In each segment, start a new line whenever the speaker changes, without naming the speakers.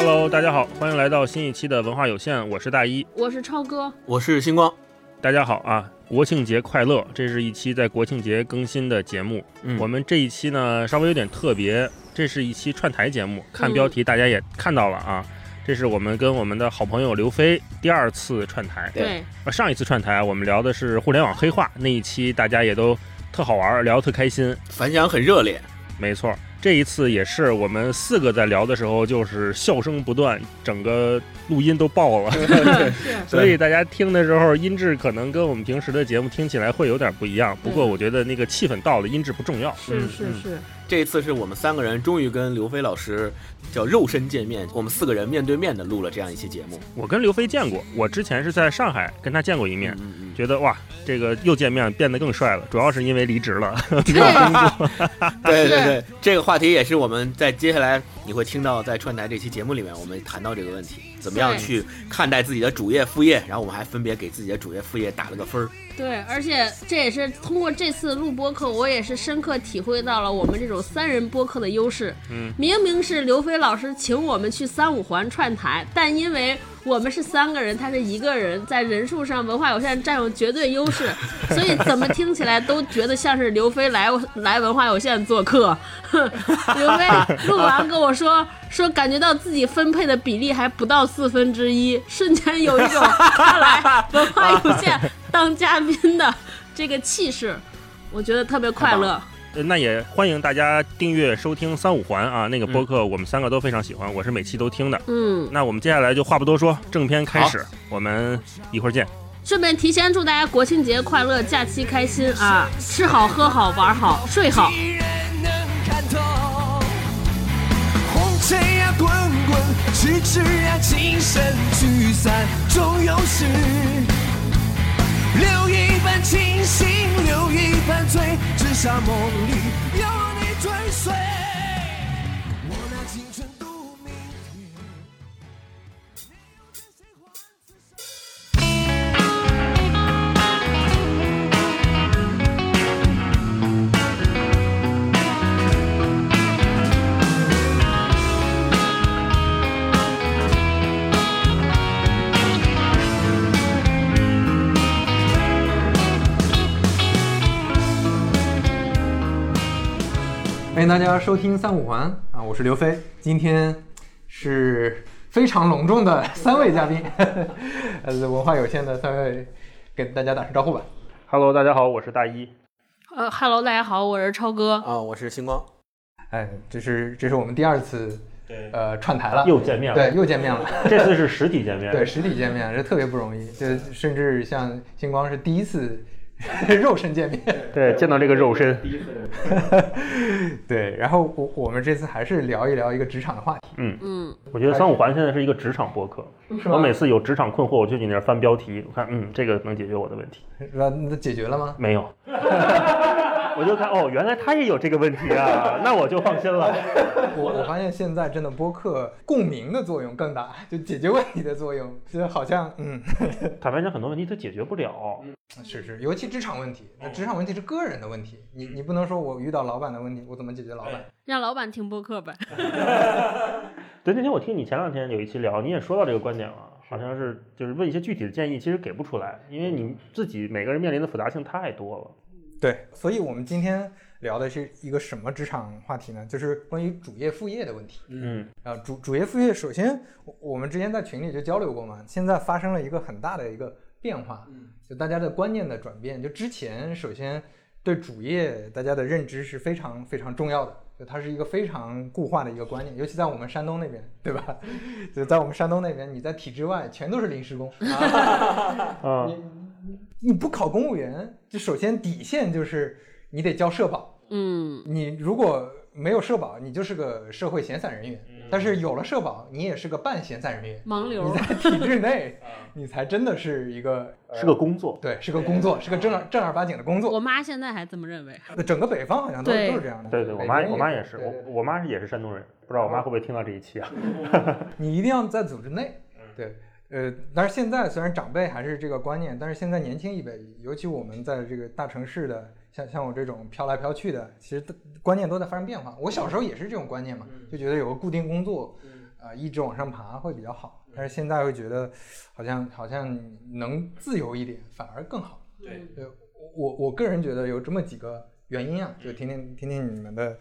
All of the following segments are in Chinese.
Hello，大家好，欢迎来到新一期的文化有限，我是大一，
我是超哥，
我是星光。
大家好啊，国庆节快乐！这是一期在国庆节更新的节目。
嗯
我们这一期呢稍微有点特别，这是一期串台节目，看标题大家也看到了啊。这是我们跟我们的好朋友刘飞第二次串台。
对，
呃上一次串台我们聊的是互联网黑化，那一期大家也都特好玩，聊得特开心。
反响很热烈，
没错，这一次也是我们四个在聊的时候，就是笑声不断，整个录音都爆了。所以大家听的时候，音质可能跟我们平时的节目听起来会有点不一样。不过我觉得那个气氛到了，音质不重要。
是
嗯
是是，
这一次是我们三个人终于跟刘飞老师叫肉身见面，我们四个人面对面的录了这样一期节目。
我跟刘飞见过，我之前是在上海跟他见过一面，
嗯嗯
觉得哇，这个又见面变得更帅了，主要是因为离职了。
没有工作，
对对对，这个话题也是我们在接下来你会听到在串台这期节目里面，我们谈到这个问题，怎么样去看待自己的主业副业，然后我们还分别给自己的主业副业打了个分儿。
对，而且这也是通过这次录播课，我也是深刻体会到了我们这种三人播客的优势。
嗯，
明明是刘飞老师请我们去三五环串台，但因为我们是三个人，他是一个人，在人数上文化有限占有绝对优势，所以怎么听起来都觉得像是刘飞来来文化有限做客。刘飞录完跟我说说，感觉到自己分配的比例还不到四分之一，瞬间有一种他来文化有限当嘉宾的这个气势，我觉得特别快乐。
呃那也欢迎大家订阅收听三五环啊，那个播客我们三个都非常喜欢，我是每期都听的。
嗯，
那我们接下来就话不多说，正片开始，我们一会儿见。
顺便提前祝大家国庆节快乐，假期开心啊！吃好喝好玩好睡好。
人能看透。红尘呀滚滚，痴痴呀情深聚散终有时。留一半清醒，留一半醉，至少梦里有你追随。
欢迎大家收听三五环啊，我是刘飞，今天是非常隆重的三位嘉宾，呃，文化有限的三位，跟大家打声招呼吧。
Hello，大家好，我是大一。
呃，Hello，大家好，我是超哥。
啊，我是星光。
哎，这是这是我们第二次
对，
呃串台了，
又见面了。
对，又见面了，
这次是实体见面。
对，实体见面这特别不容易，就甚至像星光是第一次 肉身见面，
对，见到这个肉身。
对，然后我我们这次还是聊一聊一个职场的话题，
嗯，
嗯，
我觉得三五环现在是一个职场博客。
是吗？
我每次有职场困惑，我就去你那儿翻标题，我看，嗯，这个能解决我的问题。
那那解决了吗？
没有，我就看，哦，原来他也有这个问题啊，那我就放心了。
我我发现现在真的播客共鸣的作用更大，就解决问题的作用，就好像嗯，
坦白讲，很多问题他解决不了。
是是，尤其职场问题，那职场问题是个人的问题，你你不能说我遇到老板的问题，我怎么解决老板？
让老板听播客呗。
对，那天我听你前两天有一期聊，你也说到这个观点了，好像是就是问一些具体的建议，其实给不出来，因为你自己每个人面临的复杂性太多了。
对，所以我们今天聊的是一个什么职场话题呢？就是关于主业副业的问题。
嗯
啊，主主业副业，首先我我们之前在群里就交流过嘛，现在发生了一个很大的一个变化，就大家的观念的转变。就之前首先对主业大家的认知是非常非常重要的，就它是一个非常固化的一个观念，尤其在我们山东那边，对吧？就在我们山东那边，你在体制外全都是临时工
啊
你你不考公务员，就首先底线就是你得交社保，
嗯，
你如果没有社保，你就是个社会闲散人员。但是有了社保，你也是个半闲散人员。
盲流
你。在 体制内，你才真的是一个
是个工作。
对，是个工作，是个正儿正儿八经的工作。
我妈现在还这么认为。
整个北方好像都都是这样的。
对对，我妈我妈也是，我我妈是也是山东人，不知道我妈会不会听到这一期啊？
你一定要在组织内。
嗯
对，呃，但是现在虽然长辈还是这个观念，但是现在年轻一辈，尤其我们在这个大城市的，像像我这种飘来飘去的，其实观念都在发生变化。我小时候也是这种观念嘛，就觉得有个固定工作，呃一直往上爬会比较好。但是现在会觉得好像好像能自由一点反而更好。
对
对，我我个人觉得有这么几个原因啊，就听听听听你们的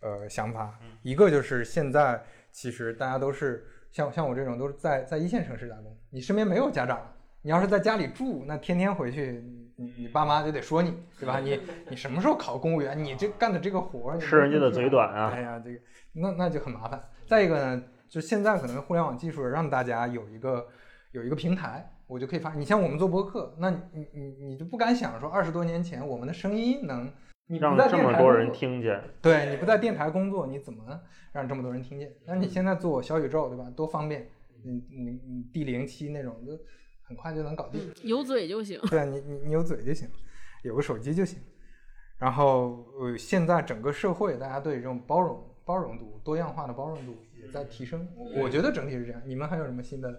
呃想法。一个就是现在其实大家都是像像我这种都是在在一线城市打工，你身边没有家长，你要是在家里住，那天天回去，你你爸妈就得说你，对吧？你 你什么时候考公务员？你这干的这个活儿，
吃人家的嘴短啊
哎呀，这个那那就很麻烦。再一个呢，就现在可能互联网技术让大家有一个有一个平台，我就可以发。你像我们做播客，那你你你你就不敢想说二十多年前我们的声音能，你不
让这么多人听见，
对你不在电台工作，你怎么让这么多人听见？那你现在做小宇宙，对吧？多方便，你你你 D 零七那种，就很快就能搞定。
有嘴就行。
对啊，你你你有嘴就行，有个手机就行。然后呃，现在整个社会大家对这种包容包容度、多样化的包容度也在提升。我我觉得整体是这样。你们还有什么新的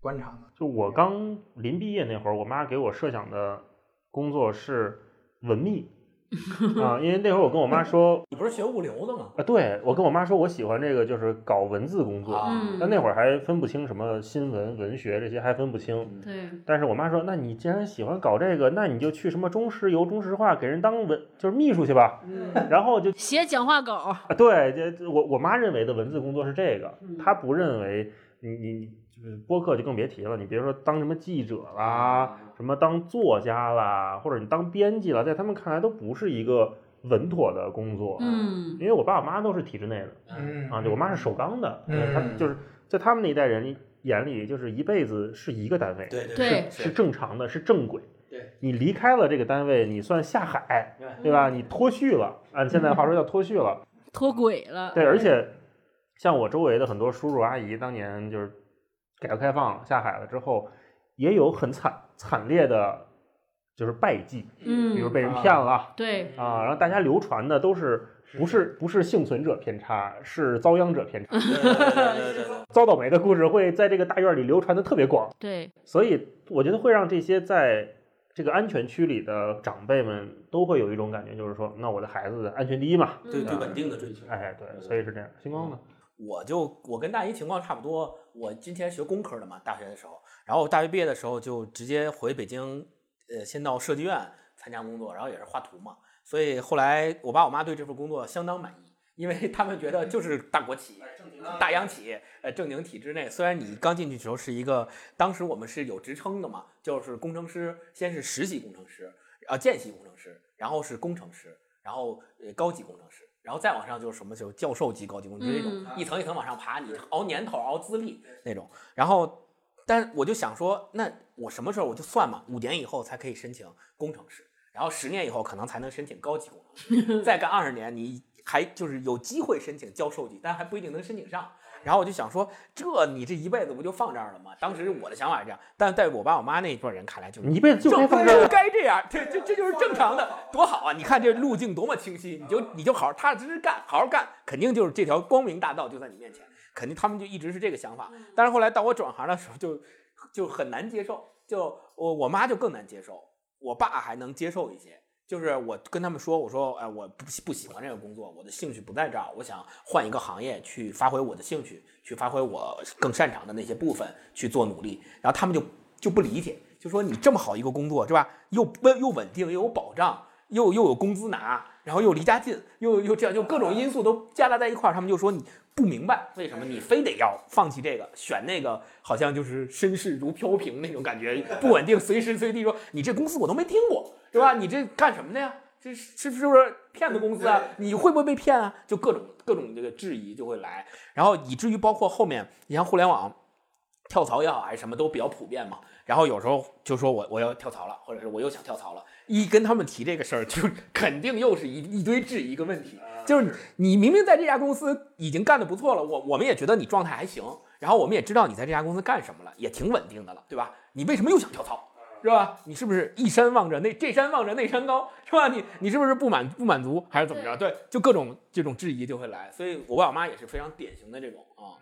观察吗？
就我刚临毕业那会儿，我妈给我设想的工作是文秘 啊，因为那会儿我跟我妈说，
你不是学物流的吗？
啊，对我跟我妈说我喜欢这个就是搞文字工作，
啊
嗯
但那会儿还分不清什么新闻、文学这些还分不清。
对，
但是我妈说，那你既然喜欢搞这个，那你就去什么中石油、中石化给人当文就是秘书去吧。然后就
写讲话稿，
啊，对，这这我我妈认为的文字工作是这个，
嗯
她不认为你你你就是播客就更别提了，你别说当什么记者啦，什么当作家啦，或者你当编辑啦，在他们看来都不是一个稳妥的工作。
嗯
因为我爸我妈都是体制内的
嗯
啊，就我妈是首钢的，
嗯
她就是在他们那一代人眼里，就是一辈子是一个单位，
对对
对
是正常的，是正轨。
对，
你离开了这个单位，你算下海，对吧？你脱序了，按现在话说叫脱序了。
脱轨了。
对，而且像我周围的很多叔叔阿姨，当年就是改革开放下海了之后，也有很惨惨烈的，就是败绩，嗯比如
嗯，
被人骗了
对，
啊，然后大家流传的都是不是不是幸存者偏差，是遭殃者偏差，
对对对对对，
遭倒霉的故事会在这个大院里流传的特别广，
对，
所以我觉得会让这些在这个安全区里的长辈们都会有一种感觉，就是说，那我的孩子安全第一嘛，
对对稳定的追求。
哎，对，所以是这样。星光呢？
我就我跟大姨情况差不多，我今天学工科的嘛，大学的时候，然后我大学毕业的时候就直接回北京，呃，先到设计院参加工作，然后也是画图嘛，所以后来我爸我妈对这份工作相当满意，因为他们觉得就是大国企、大央企，呃，正经体制内。虽然你刚进去的时候是一个，当时我们是有职称的嘛，就是工程师，先是实习工程师，呃，见习工程师，然后是工程师，然后呃高级工程师。然后再往上就是什么，就是教授级高级工程师这种，
嗯
一层一层往上爬，你熬年头、熬资历那种。然后，但我就想说，那我什么时候我就算嘛，五年以后才可以申请工程师，然后十年以后可能才能申请高级工程师，再干二十年，你还就是有机会申请教授级，但还不一定能申请上。然后我就想说，这你这一辈子不就放这儿了吗？当时我的想法是这样，但在我爸我妈那一辈人看来就是
你一辈子就该放这儿。
该这样，这这这就是正常的，多好啊！你看这路径多么清晰，你就你就好好踏踏实实干，好好干，肯定就是这条光明大道就在你面前，肯定他们就一直是这个想法。但是后来到我转行的时候就，就很难接受，就我我妈就更难接受，我爸还能接受一些。就是我跟他们说，我说，哎，我不不喜欢这个工作，我的兴趣不在这儿，我想换一个行业去发挥我的兴趣，去发挥我更擅长的那些部分去做努力。然后他们就就不理解，就说你这么好一个工作是吧？又稳又稳定，又有保障，又又有工资拿，然后又离家近，又又这样，就各种因素都夹杂在一块儿，他们就说你不明白为什么你非得要放弃这个，选那个好像就是身世如飘萍那种感觉，不稳定，随时随地说你这公司我都没听过，对吧？你这干什么的呀？这是是不是骗子公司啊？你会不会被骗啊？就各种各种这个质疑就会来，然后以至于包括后面，你像互联网跳槽也好，还是什么都比较普遍嘛。然后有时候就说我我要跳槽了，或者是我又想跳槽了，一跟他们提这个事儿，就肯定又是一一堆质疑一个问题，就是你你明明在这家公司已经干得不错了，我我们也觉得你状态还行，然后我们也知道你在这家公司干什么了，也挺稳定的了，对吧？你为什么又想跳槽？是吧？你是不是一山望着那这山望着那山高，是吧？你你是不是不满不满足，还是怎么着？对，就各种这种质疑就会来，所以我爸我妈也是非常典型的这种啊，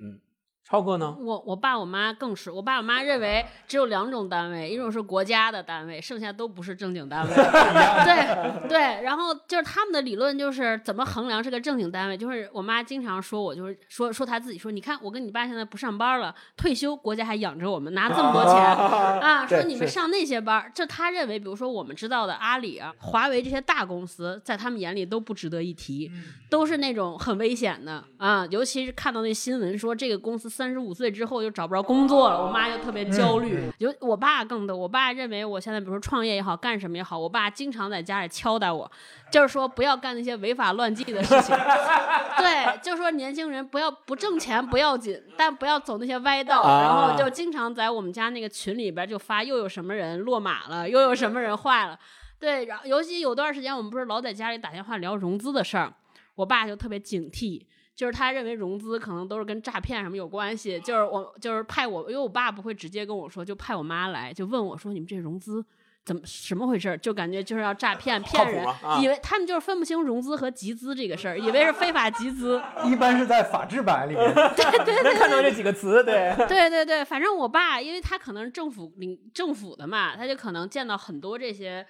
嗯，超哥呢？
我我爸我妈更是，我爸我妈认为只有两种单位，一种是国家的单位，剩下都不是正经单位。对对，然后就是他们的理论就是怎么衡量是个正经单位，就是我妈经常说我就是说说她自己说，你看我跟你爸现在不上班了，退休国家还养着我们，拿这么多钱啊，说你们上那些班儿，这他认为，比如说我们知道的阿里啊、华为这些大公司，在他们眼里都不值得一提，都是那种很危险的啊，尤其是看到那新闻说这个公司三十五岁之后就找不着工作了，我妈就特别焦虑。有我爸更多，我爸认为我现在比如说创业也好，干什么也好，我爸经常在家里敲打我，就是说不要干那些违法乱纪的事情。对，就说年轻人不要不挣钱不要紧，但不要走那些歪道。
啊
然后就经常在我们家那个群里边就发又有什么人落马了，又有什么人坏了。对，然后尤其有段时间我们不是老在家里打电话聊融资的事儿，我爸就特别警惕。就是他认为融资可能都是跟诈骗什么有关系，就是我就是派我，因为我爸不会直接跟我说，就派我妈来，就问我说你们这融资怎么什么回事儿？就感觉就是要诈骗骗人
啊，
以为他们就是分不清融资和集资这个事儿，以为是非法集资。
一般是在法制版里面。
能看到这几个词，对，
对对对，反正我爸，因为他可能是政府领政府的嘛，他就可能见到很多这些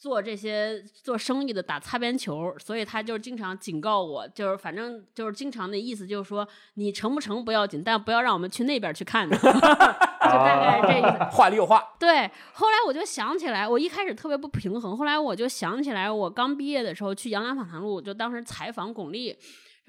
做这些做生意的打擦边球，所以他就经常警告我，就是反正就是经常的意思就是说，你成不成不要紧，但不要让我们去那边去看你，就大概是这意思。
话里有话。
对，后来我就想起来，我一开始特别不平衡，后来我就想起来，我刚毕业的时候去杨澜访谈录，就当时采访巩俐，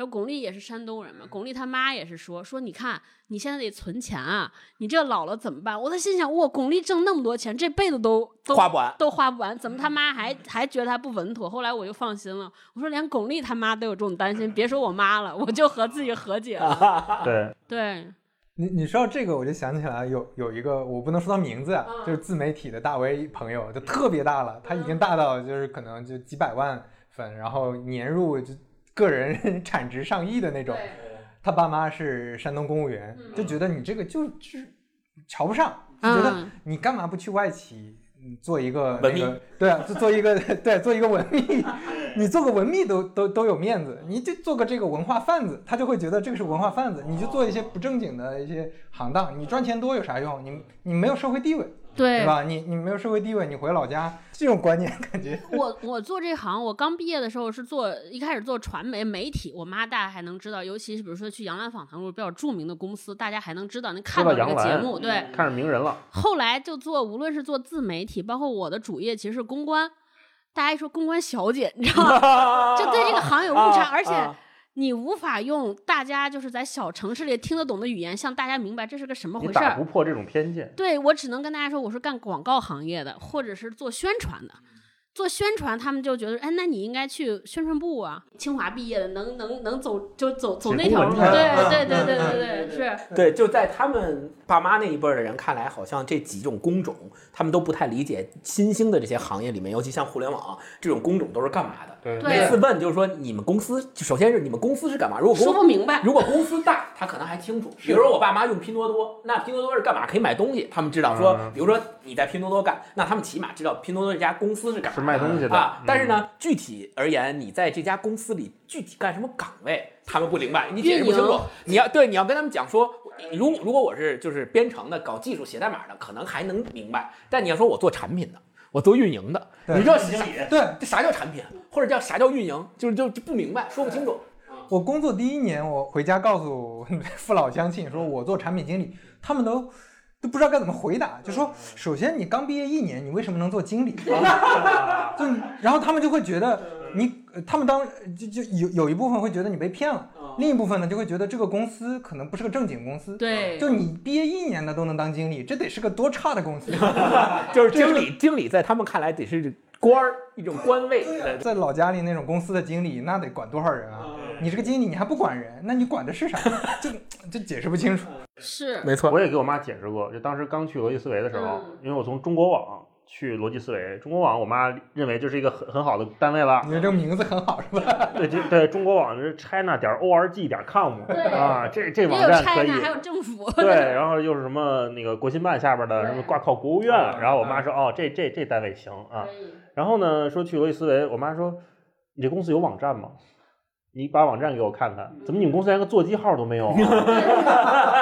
说巩俐也是山东人嘛，巩俐他妈也是说说，你看你现在得存钱啊，你这老了怎么办？我在心想，哇，巩俐挣那么多钱，这辈子都都
花不完
都花不完，怎么他妈还还觉得他不稳妥？后来我就放心了，我说连巩俐他妈都有这种担心，别说我妈了，我就和自己和解了。
对，
对，
你你说到这个，我就想起来有有一个我不能说他名字啊，就是自媒体的大 V 朋友，就特别大了，他已经大到就是可能就几百万粉，然后年入就个人产值上亿的那种。他爸妈是山东公务员，就觉得你这个就就是瞧不上，就觉得
嗯
你干嘛不去外企？嗯做一个
文秘
那个，对啊，就做一个 对，做一个文秘，你做个文秘都都都有面子，你就做个这个文化贩子，他就会觉得这个是文化贩子，你就做一些不正经的一些行当，你赚钱多有啥用？你你没有社会地位，
对
对吧？你你没有社会地位，你回老家这种观念感觉
我我做这行，我刚毕业的时候是做一开始做传媒媒体，我妈大家还能知道，尤其是比如说去杨澜访谈录比较著名的公司，大家还能知道，能看到这个节目。对，
看着名人了，
后来就做，无论是做自媒体，包括我的主业其实是公关，大家一说公关小姐，你知道吗？就对这个行有误差，而且
啊
你无法用大家就是在小城市里听得懂的语言，向大家明白这是个什么回事儿
你打不。破这种偏见。
对我只能跟大家说，我是干广告行业的，或者是做宣传的。做宣传，他们就觉得，哎，那你应该去宣传部啊。清华毕业的，能能能走就走走那条路。对对对对对对，是。
对，就在他们爸妈那一辈儿的人看来，好像这几种工种他们都不太理解新兴的这些行业里面，尤其像互联网这种工种都是干嘛的。
对
对
每次问就是说你们公司，首先是你们公司是干嘛？如果
说不明白
如果公司大，他可能还清楚。比如说我爸妈用拼多多，那拼多多是干嘛？可以买东西，他们知道说
嗯，
比如说你在拼多多干，那他们起码知道拼多多这家公司是干嘛
是卖东西的
啊。但是
嗯
呢，具体而言，你在这家公司里具体干什么岗位，他们不明白，你解释不清楚。你要对，你要跟他们讲说，如果如果我是就是编程的、搞技术、写代码的，可能还能明白。但你要说我做产品的，我做运营的，你知道啥？
对
这啥叫产品，或者叫啥叫运营，就是就就不明白，说不清楚。
我工作第一年，我回家告诉 父老乡亲说我做产品经理，他们都都不知道该怎么回答，就说首先你刚毕业一年，你为什么能做经理？就然后他们就会觉得你，呃他们当就就有有一部分会觉得你被骗了，另一部分呢就会觉得这个公司可能不是个正经公司。
对
就你毕业一年的都能当经理，这得是个多差的公司。
就是经理，经理在他们看来得是官儿，一种官位。呃
在老家里那种公司的经理，那得管多少人啊？你是个经理你还不管人，那你管的是啥？就就解释不清楚。
是，
没错
我也给我妈解释过，就当时刚去逻辑思维的时候，
嗯
因为我从中国网去逻辑思维，中国网我妈认为这是一个很很好的单位了
你。说这个名字很好是吧？
对，这对中国网是 china 点 org 点 com 啊，这这网站可以
China，还有政府。
对，然后又是什么那个国新办下边的什么挂靠国务院，然后我妈说哦，这这这单位行啊。然后呢，说去逻辑思维，我妈说你这公司有网站吗？你把网站给我看看，怎么你们公司连个座机号都没有啊？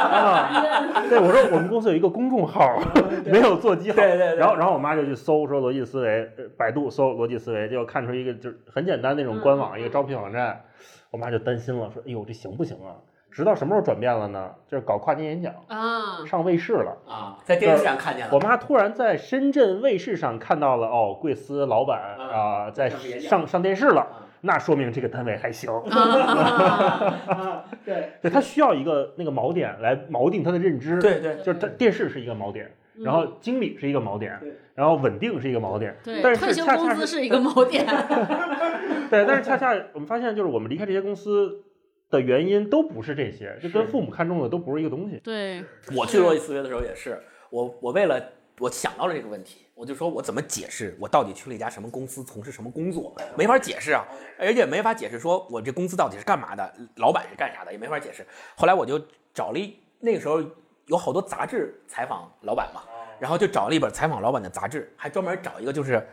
啊对，我说我们公司有一个公众号，没有座机号。
对对对
然后然后我妈就去搜说逻辑思维，呃百度搜逻辑思维，结果看出一个就是很简单那种官网，一个招聘网站。我妈就担心了，说：“哎呦，这行不行啊？”直到什么时候转变了呢？就是搞跨年演讲，
啊，
上卫视了。
啊，在电视上看见了
我。妈突然在深圳卫视上看到了哦，贵司老板啊、在
上
上上电视了，
啊
那说明这个单位还行。
啊
对
对他需要一个那个锚点来锚定他的认知。，
对对，
就是他电视是一个锚点，然后经理是一个锚点，然后稳定是一个锚点。
对，
但是
退休
恰恰是
工资是一个锚点。
对，但是恰恰我们发现，就是我们离开这些公司的原因都不是这些，就跟父母看重的都不是一个东西。
对，
我去逻辑思约的时候也是，我我为了我想到了这个问题，我就说我怎么解释我到底去了一家什么公司，从事什么工作，没法解释啊，而且没法解释说我这公司到底是干嘛的，老板是干啥的，也没法解释。后来我就找了一那个时候有好多杂志采访老板嘛，然后就找了一本采访老板的杂志，还专门找一个就是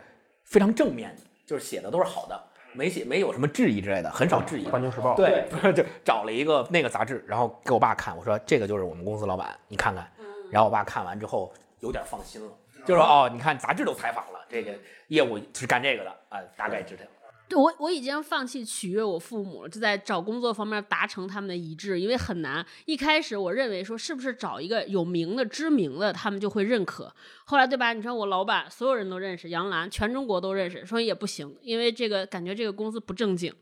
非常正面的，就是写的都是好的，没写没有什么质疑之类的，很少质疑。
环球时报，
对，就找了一个那个杂志，然后给我爸看，我说这个就是我们公司老板，你看看。然后我爸看完之后有点放心了，就说哦，你看杂志都采访了，这个业务是干这个的啊，大概知道。
对我我已经放弃取悦我父母了，就在找工作方面达成他们的一致，因为很难。一开始我认为说是不是找一个有名的、知名的，他们就会认可。后来对吧？你说我老板所有人都认识，杨澜全中国都认识，说也不行，因为这个感觉这个公司不正经。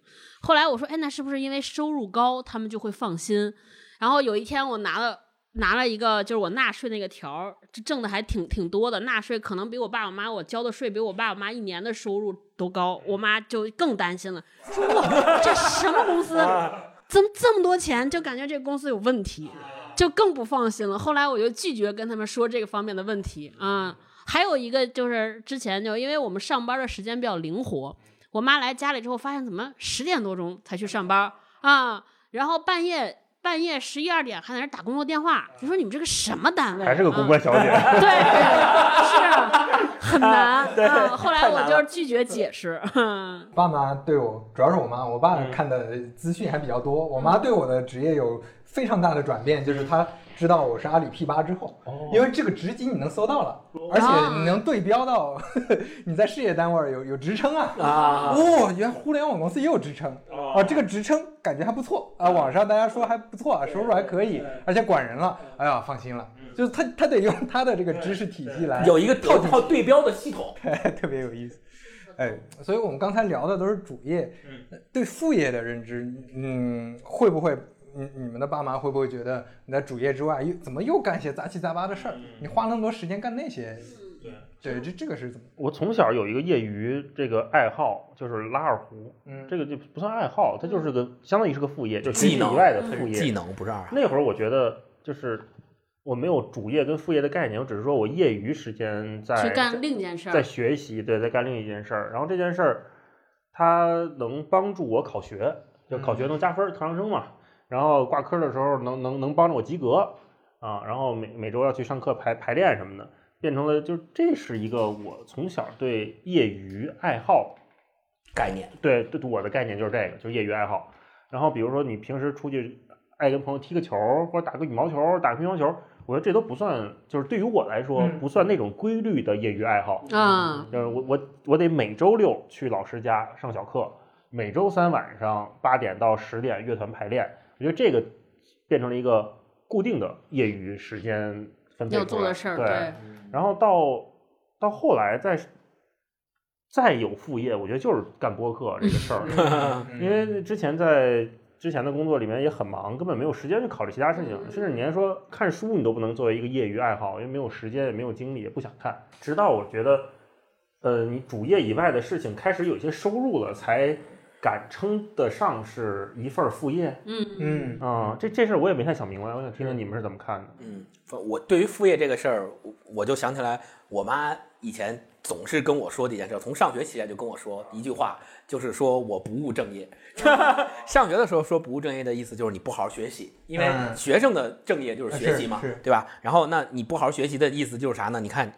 后来我说，哎，那是不是因为收入高，他们就会放心？然后有一天我拿了。拿了一个就是我纳税那个条儿，这挣的还挺挺多的，纳税可能比我爸我妈我交的税比我爸我妈一年的收入都高，我妈就更担心了，说哇这什么公司，怎么这么多钱，就感觉这个公司有问题，就更不放心了。后来我就拒绝跟他们说这个方面的问题啊、还有一个就是之前就因为我们上班的时间比较灵活，我妈来家里之后发现怎么十点多钟才去上班啊，然后半夜。半夜十一二点还在那打工作电话，就说你们这个什么单位？
还是个公
啊
关小姐。
对，是很难。
对
啊后来我就拒绝解释。
爸妈对我，主要是我妈，我爸看的资讯还比较多。我妈对我的职业有非常大的转变，就是他知道我是阿里 P 八之后，因为这个职级你能搜到了，而且你能对标到 你在事业单位有有职称啊。
啊，
哦，原来互联网公司也有职称。啊，这个职称感觉还不错啊，网上大家说还不错啊，收入还可以，而且管人了，哎呀，放心了。就是他他得用他的这个知识体系来
有一个套套对标的系统。
特别有意思。哎，所以我们刚才聊的都是主业，
嗯。
对副业的认知，嗯，会不会，你你们的爸妈会不会觉得你在主业之外又怎么又干些杂七杂八的事儿？你花那么多时间干那些？对对，这这个是怎么？
我从小有一个业余这个爱好，就是拉二胡。
嗯，
这个就不算爱好，它就是个相当于是个副业，就是
技能
以外的副业。
技能不是二啊。
那会儿我觉得就是我没有主业跟副业的概念，我只是说我业余时间在
去干另一件事
在，学习，对，在干另一件事儿。然后这件事儿它能帮助我考学，就考学能加分儿，特长生嘛。然后挂科的时候能能能帮着我及格啊。然后每每周要去上课排排练什么的，变成了就这是一个我从小对业余爱好
概念，
对对，我的概念就是这个，就是业余爱好。然后比如说你平时出去爱跟朋友踢个球，或者打个羽毛球、打个乒乓球，我觉得这都不算，就是对于我来说
嗯
不算那种规律的业余爱好。
啊，
就是我我我得每周六去老师家上小课，每周三晚上八点到十点乐团排练。我觉得这个变成了一个固定的业余时间分配
要做的事儿，
对，
对，
然后到到后来再再有副业，我觉得就是干播客这个事儿，因为之前在之前的工作里面也很忙，根本没有时间去考虑其他事情，甚至你连说看书你都不能作为一个业余爱好，因为没有时间也没有精力，也不想看。直到我觉得，呃，你主业以外的事情开始有一些收入了，才敢称得上是一份副业。
嗯
嗯
啊、这这事儿我也没太想明白，我想听听你们是怎么看的。
嗯，我对于副业这个事儿，我我就想起来，我妈以前总是跟我说这件事，从上学期间就跟我说一句话，就是说我不务正业。上学的时候说不务正业的意思就是你不好好学习，因为
嗯
学生的正业就是学习嘛，对吧？然后那你不好好学习的意思就是啥呢？你看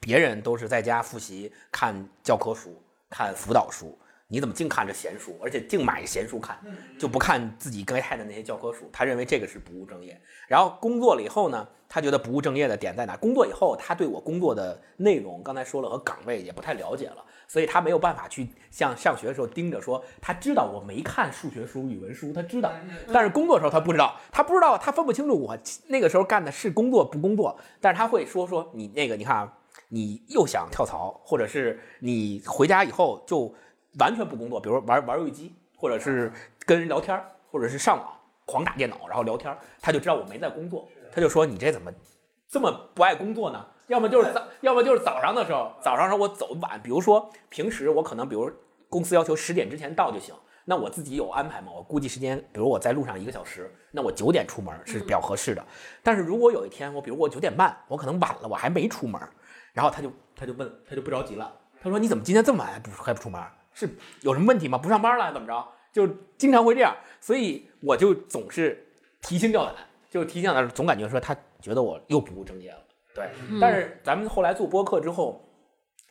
别人都是在家复习、看教科书、看辅导书，你怎么净看着闲书，而且净买闲书看，就不看自己该看的那些教科书？他认为这个是不务正业。然后工作了以后呢，他觉得不务正业的点在哪？工作以后，他对我工作的内容，刚才说了和岗位也不太了解了，所以他没有办法去像上学的时候盯着说，他知道我没看数学书、语文书，他知道，但是工作的时候他不知道，他不知道，他分不清楚我那个时候干的是工作不工作，但是他会说说你那个，你看啊，你又想跳槽，或者是你回家以后就完全不工作，比如说玩玩游戏机，或者是跟人聊天儿，或者是上网狂打电脑然后聊天儿，他就知道我没在工作，他就说你这怎么这么不爱工作呢？要么就是早，要么就是早上的时候，早上时候我走晚，比如说平时我可能比如公司要求十点之前到就行，那我自己有安排嘛？我估计时间，比如我在路上一个小时，那我九点出门是比较合适的。但是如果有一天我比如我九点半，我可能晚了，我还没出门，然后他就他就问，他就不着急了，他说你怎么今天这么晚还不还不出门？是有什么问题吗？不上班了怎么着？就经常会这样，所以我就总是提心吊胆，就提心吊胆，总感觉说他觉得我又不务正业了。对，但是咱们后来做播客之后，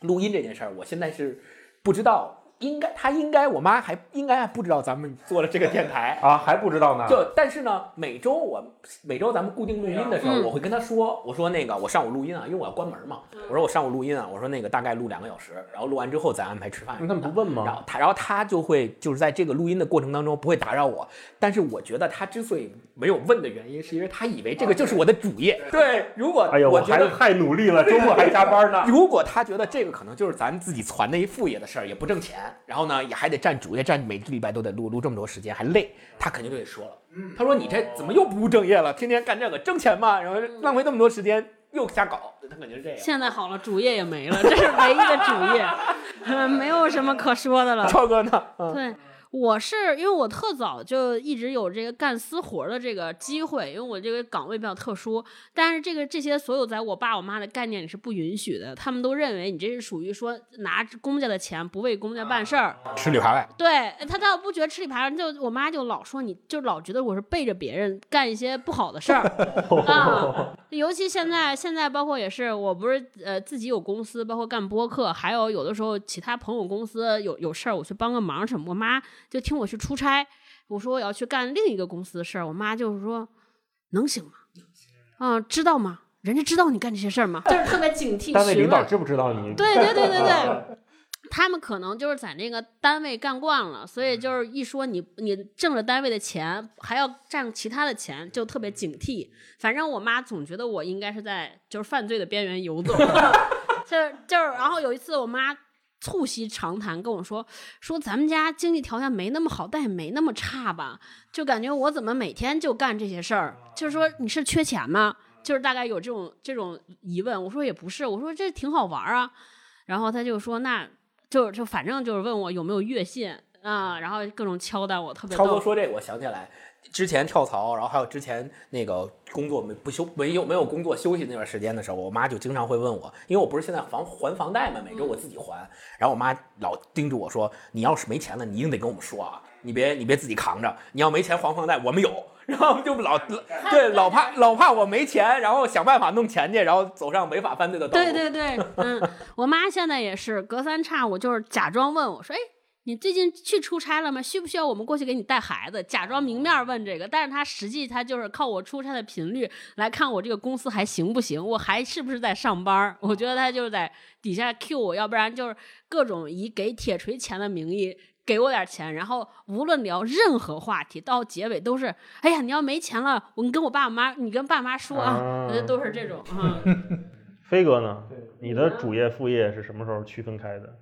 录音这件事儿，我现在是不知道。应该，他应该，我妈还应该还不知道咱们做了这个电台，
啊，还不知道呢。
就但是呢，每周我每周咱们固定录音的时候，
嗯
我会跟他说，我说那个我上午录音啊，因为我要关门嘛，我说我上午录音啊，我说那个大概录两个小时，然后录完之后再安排吃饭。
那他们不问吗
然
吗？
后他，然后他就会就是在这个录音的过程当中不会打扰我，但是我觉得他之所以没有问的原因，是因为他以为这个就是我的主业。对，如果
哎呦，我还
我觉得
太努力了，周末还加班呢。
如果他觉得这个可能就是咱自己攒的一副业的事儿，也不挣钱，然后呢也还得占主业，占每个礼拜都得录录这么多时间，还累，他肯定就得说了。他说你这怎么又不务正业了？天天干这个挣钱嘛，然后浪费那么多时间又瞎搞，他肯定是这样。
现在好了，主业也没了，这是唯一的主业，嗯 没有什么可说的了。
超哥呢？嗯，
对，我是因为我特早就一直有这个干私活的这个机会，因为我这个岗位比较特殊。但是这个这些所有在我爸我妈的概念里是不允许的，他们都认为你这是属于说拿公家的钱不为公家办事儿。
吃里扒外。
对他倒不觉得吃里扒外，就我妈就老说你，就老觉得我是背着别人干一些不好的事儿 啊。尤其现在现在包括也是，我不是呃自己有公司，包括干播客，还有有的时候其他朋友公司有有事儿，我去帮个忙什么，我妈就听我去出差，我说我要去干另一个公司的事儿，我妈就是说能行吗？啊、知道吗？人家知道你干这些事儿吗？就是特别警惕
单位。领导知不知道你？
对对对对对，他们可能就是在那个单位干惯了，所以就是一说你你挣了单位的钱，还要占其他的钱，就特别警惕。反正我妈总觉得我应该是在就是犯罪的边缘游走，就是就是，然后有一次我妈。促膝长谈跟我说说咱们家经济条件没那么好，但也没那么差吧，就感觉我怎么每天就干这些事儿，就是说你是缺钱吗？就是大概有这种这种疑问。我说也不是，我说这挺好玩儿啊。然后他就说那就就反正就是问我有没有月薪啊，然后各种敲打我，特别
超哥。说这个，我想起来，之前跳槽，然后还有之前那个工作没不休没有没有工作休息那段时间的时候，我妈就经常会问我，因为我不是现在房还房贷嘛，每周我自己还，然后我妈老叮嘱我说，你要是没钱了，你一定得跟我们说啊，你别你别自己扛着，你要没钱还房贷，我们有。然后就老对老怕老怕我没钱，然后想办法弄钱去，然后走上违法犯罪的道路。
对对对，嗯，我妈现在也是隔三差五就是假装问我说，哎。你最近去出差了吗？需不需要我们过去给你带孩子？假装明面问这个，但是他实际他就是靠我出差的频率来看我这个公司还行不行，我还是不是在上班？我觉得他就是在底下 Q 我，要不然就是各种以给铁锤钱的名义给我点钱，然后无论聊任何话题，到结尾都是，哎呀，你要没钱了，我你跟我爸妈，你跟爸妈说啊，
啊
都是这种，嗯。
飞哥呢？你的主业副业是什么时候区分开的？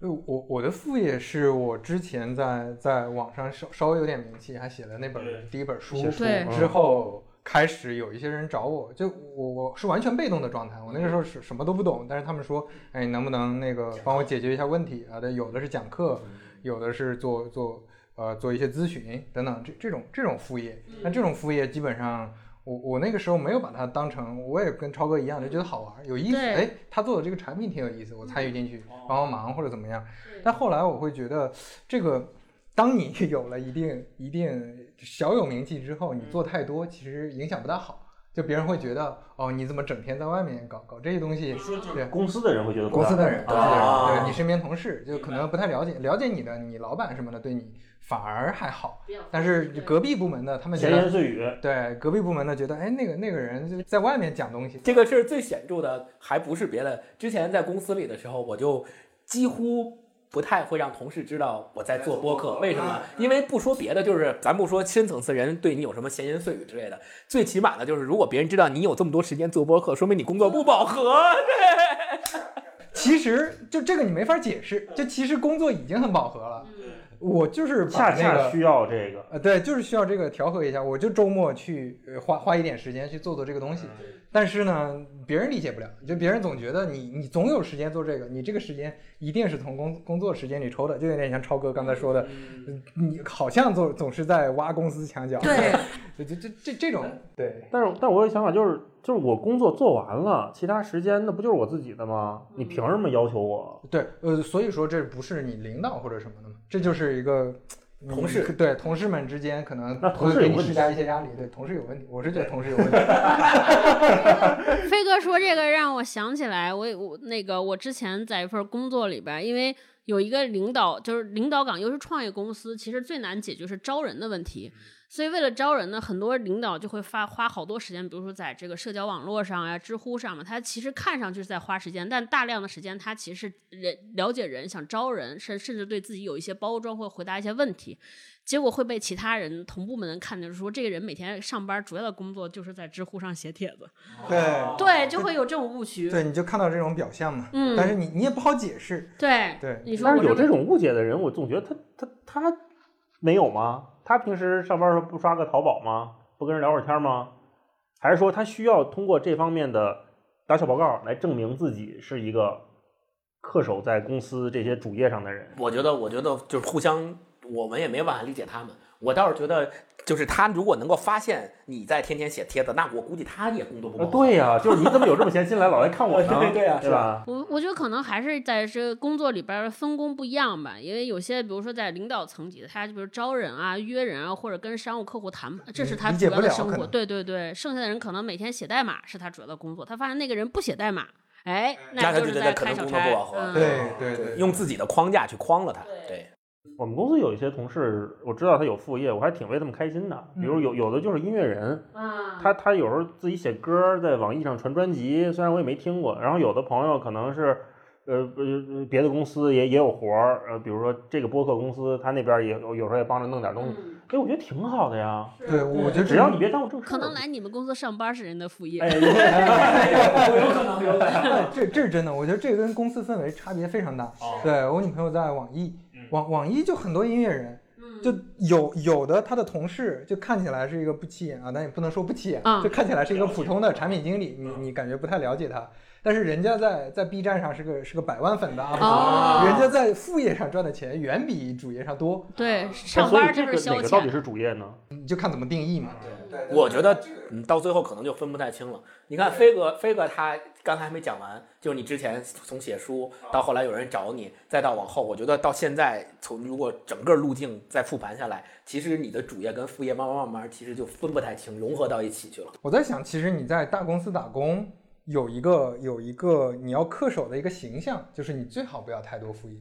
就我我的副业是我之前在在网上稍稍微有点名气，还写了那本第一本书
写书
之后。开始有一些人找我，就我我是完全被动的状态，我那个时候是什么都不懂，但是他们说，哎，你能不能那个帮我解决一下问题啊？对，有的是讲课，有的是做做呃做一些咨询等等，这这种这种副业，那这种副业基本上我我那个时候没有把它当成，我也跟超哥一样，就觉得好玩有意思，
对
哎，他做的这个产品挺有意思，我参与进去帮帮忙或者怎么样。但后来我会觉得，这个当你 有了一定一定小有名气之后，你做太多其实影响不大好。就别人会觉得哦，你怎么整天在外面搞搞这些东西？对，
公司的人会觉得
公司的人，公司的人，
啊
对你身边同事就可能不太了解，了解你的，你老板什么的对你反而还好，但是隔壁部门的他们
闲言，碎语，
对隔壁部门的觉得，哎，那个那个人就在外面讲东西，
这个是最显著的，还不是别的。之前在公司里的时候，我就几乎不太会让同事知道我在做播客。为什么？因为不说别的，就是咱不说深层次人对你有什么闲言碎语之类的，最起码的就是，如果别人知道你有这么多时间做播客，说明你工作不饱和。
对其实就这个你没法解释，就其实工作已经很饱和了，我就是把
恰
那个
恰需要这个。
呃，对，就是需要这个调和一下。我就周末去呃花花一点时间去做做这个东西，但是呢，别人理解不了，就别人总觉得你你总有时间做这个，你这个时间一定是从工工作时间里抽的，就有点像超哥刚才说的，嗯你好像总总是在挖公司墙角。
对，
就，这这这这种对。
但是，但我有想法就是，就是我工作做完了，其他时间那不就是我自己的吗？你凭什么要求我？
对，呃，所以说这不是你领导或者什么的嘛，这就是一个嗯
同事
对同事们之间可能
那同
事给你施
事有问题
加一些压力，对同事有问题，我是觉得同事有问题。
飞哥说这个让我想起来，我我那个我之前在一份工作里边，因为有一个领导，就是领导岗，又是创业公司，其实最难解决是招人的问题。所以为了招人呢，很多领导就会发花好多时间，比如说在这个社交网络上呀、知乎上嘛，他其实看上去是在花时间，但大量的时间他其实是人了解人、想招人，甚甚至对自己有一些包装或回答一些问题。结果会被其他人同部门人看见，说这个人每天上班主要的工作就是在知乎上写帖子。
对
对，就会有这种误区。
对，你就看到这种表象嘛，
嗯
但是你你也不好解释。
对
对
你说我
但是有这种误解的人，我总觉得他他他没有吗？他平时上班时候不刷个淘宝吗？不跟人聊会儿天吗？还是说他需要通过这方面的打小报告来证明自己是一个恪守在公司这些主业上的人？
我觉得，我觉得就是互相，我们也没办法理解他们。我倒是觉得，就是他如果能够发现你在天天写帖子，那我估计他也工作不
呃，
饱和。
对呀、就是你怎么有这么闲心来老来看我呢？
对对呀
是吧？
我我觉得可能还是在这工作里边分工不一样吧，因为有些比如说在领导层级的，他就比如招人啊、约人啊，或者跟商务客户谈，这是他主要的生活。
不了
对对对，剩下的人可能每天写代码是他主要的工作，他发现那个人不写代码，哎，
那他
就是在
就觉得可能
开小差
工作不饱。和
嗯
对对对，
用自己的框架去框了他。对，
我们公司有一些同事，我知道他有副业，我还挺为他们开心的。比如有有的就是音乐人，
啊，
他他有时候自己写歌，在网易上传专辑，虽然我也没听过。然后有的朋友可能是，呃呃别的公司也也有活儿，呃比如说这个播客公司，他那边也有有时候也帮着弄点东西。
嗯
哎，我觉得挺好的呀，
对，我觉得
只要你别耽误正事。
可能来你们公司上班是人的副业。
哎，
有可能，有可能。
哎 这这是真的，我觉得这个跟公司氛围差别非常大。
哦
对我女朋友在网易，
嗯
网网易就很多音乐人，就有有的他的同事就看起来是一个不起眼啊，但也不能说不起眼，
嗯。
就看起来是一个普通的产品经理，你你感觉不太了解他，但是人家在在 B 站上是个是个百万粉的 UP 主，
哦
人家在副业上赚的钱远比主业上多，
对，上
所以
班就
这个
是消遣。
哪个到底是主业呢？
你就看怎么定义嘛。
对，对我觉得，嗯，到最后可能就分不太清了。你看飞哥，飞哥他刚才还没讲完，就是你之前从写书到后来有人找你，再到往后，我觉得到现在，从如果整个路径再复盘下来，其实你的主业跟副业慢慢慢慢，其实就分不太清，融合到一起去了。
我在想，其实你在大公司打工有一个有一个你要恪守的一个形象，就是你最好不要太多副业，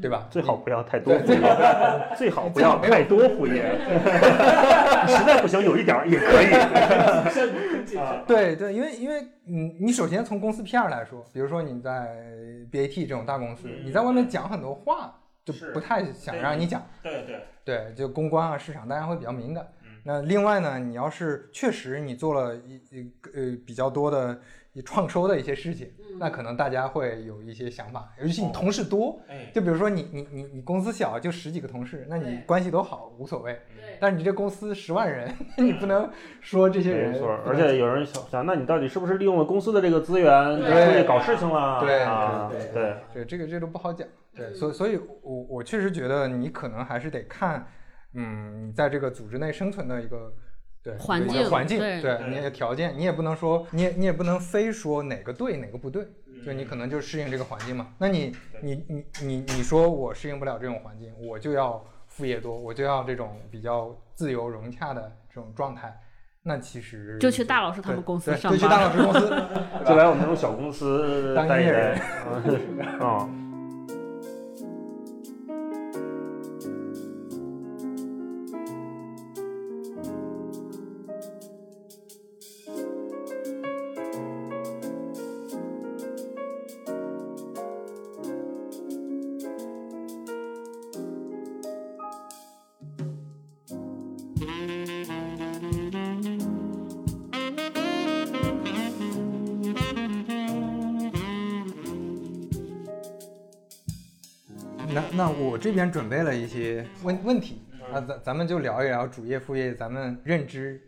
对吧？
最好不要太多副业，最好不要太多副业，实在不行有一点儿也可以。
对对，因为因为嗯，你首先从公司 PR 来说，比如说你在 BAT 这种大公司，你在外面讲很多话，就是不太想让你讲。
对对，
对，就公关啊、市场，大家会比较敏感。
嗯
那另外呢，你要是确实你做了一一呃比较多的创收的一些事情，那可能大家会有一些想法，尤其你同事多，
哎，
就比如说你你你你公司小，就十几个同事，那你关系都好无所谓。但是你这公司十万人，你不能说这些人
没错，而且有人想想，那你到底是不是利用了公司的这个资源
对
出去搞事情了？
对
啊，
对
对，
对，这个这都不好讲。对，所以所以我我确实觉得你可能还是得看，嗯，在这个组织内生存的一个对
环境
环境，
对
对你的条件，你也不能说你也你也不能非说哪个对哪个不对，
嗯
就你可能就适应这个环境嘛。那你你你你你说我适应不了这种环境，我就要副业多，我就要这种比较自由融洽的这种状态。那其实
就去大老师他们
对
公司
对就去大老师公司，
就来我们这种小公司
当
待一待
音乐人。
啊，
这边准备了一些问问题，那咱咱们就聊一聊主业副业，咱们认知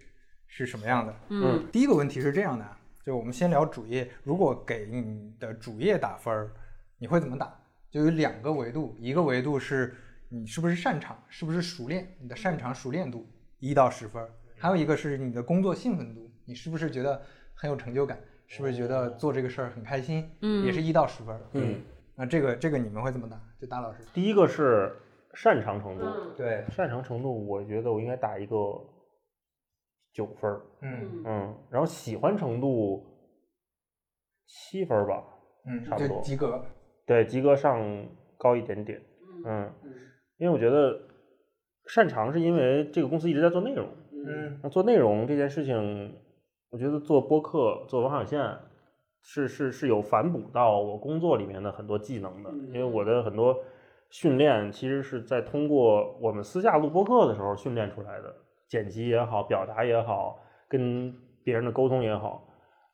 是什么样的。
嗯
第一个问题是这样的啊，就我们先聊主业，如果给你的主业打分儿，你会怎么打？就有两个维度，一个维度是你是不是擅长，是不是熟练，你的擅长熟练度一到十分，还有一个是你的工作兴奋度，你是不是觉得很有成就感，是不是觉得做这个事儿很开心，
嗯
也是一到十分儿。
嗯，
那这个这个你们会怎么打？就打老师。
第一个是擅长程度，
对，
擅长程度，我觉得我应该打一个九分儿，
嗯
嗯，然后喜欢程度七分儿吧，
嗯，
差不多
及格。
对，及格上高一点点，嗯，因为我觉得擅长是因为这个公司一直在做内容，
嗯
那做内容这件事情，我觉得做播客、做文化有限是是是有反哺到我工作里面的很多技能的，因为我的很多训练其实是在通过我们私下录播课的时候训练出来的，剪辑也好，表达也好，跟别人的沟通也好，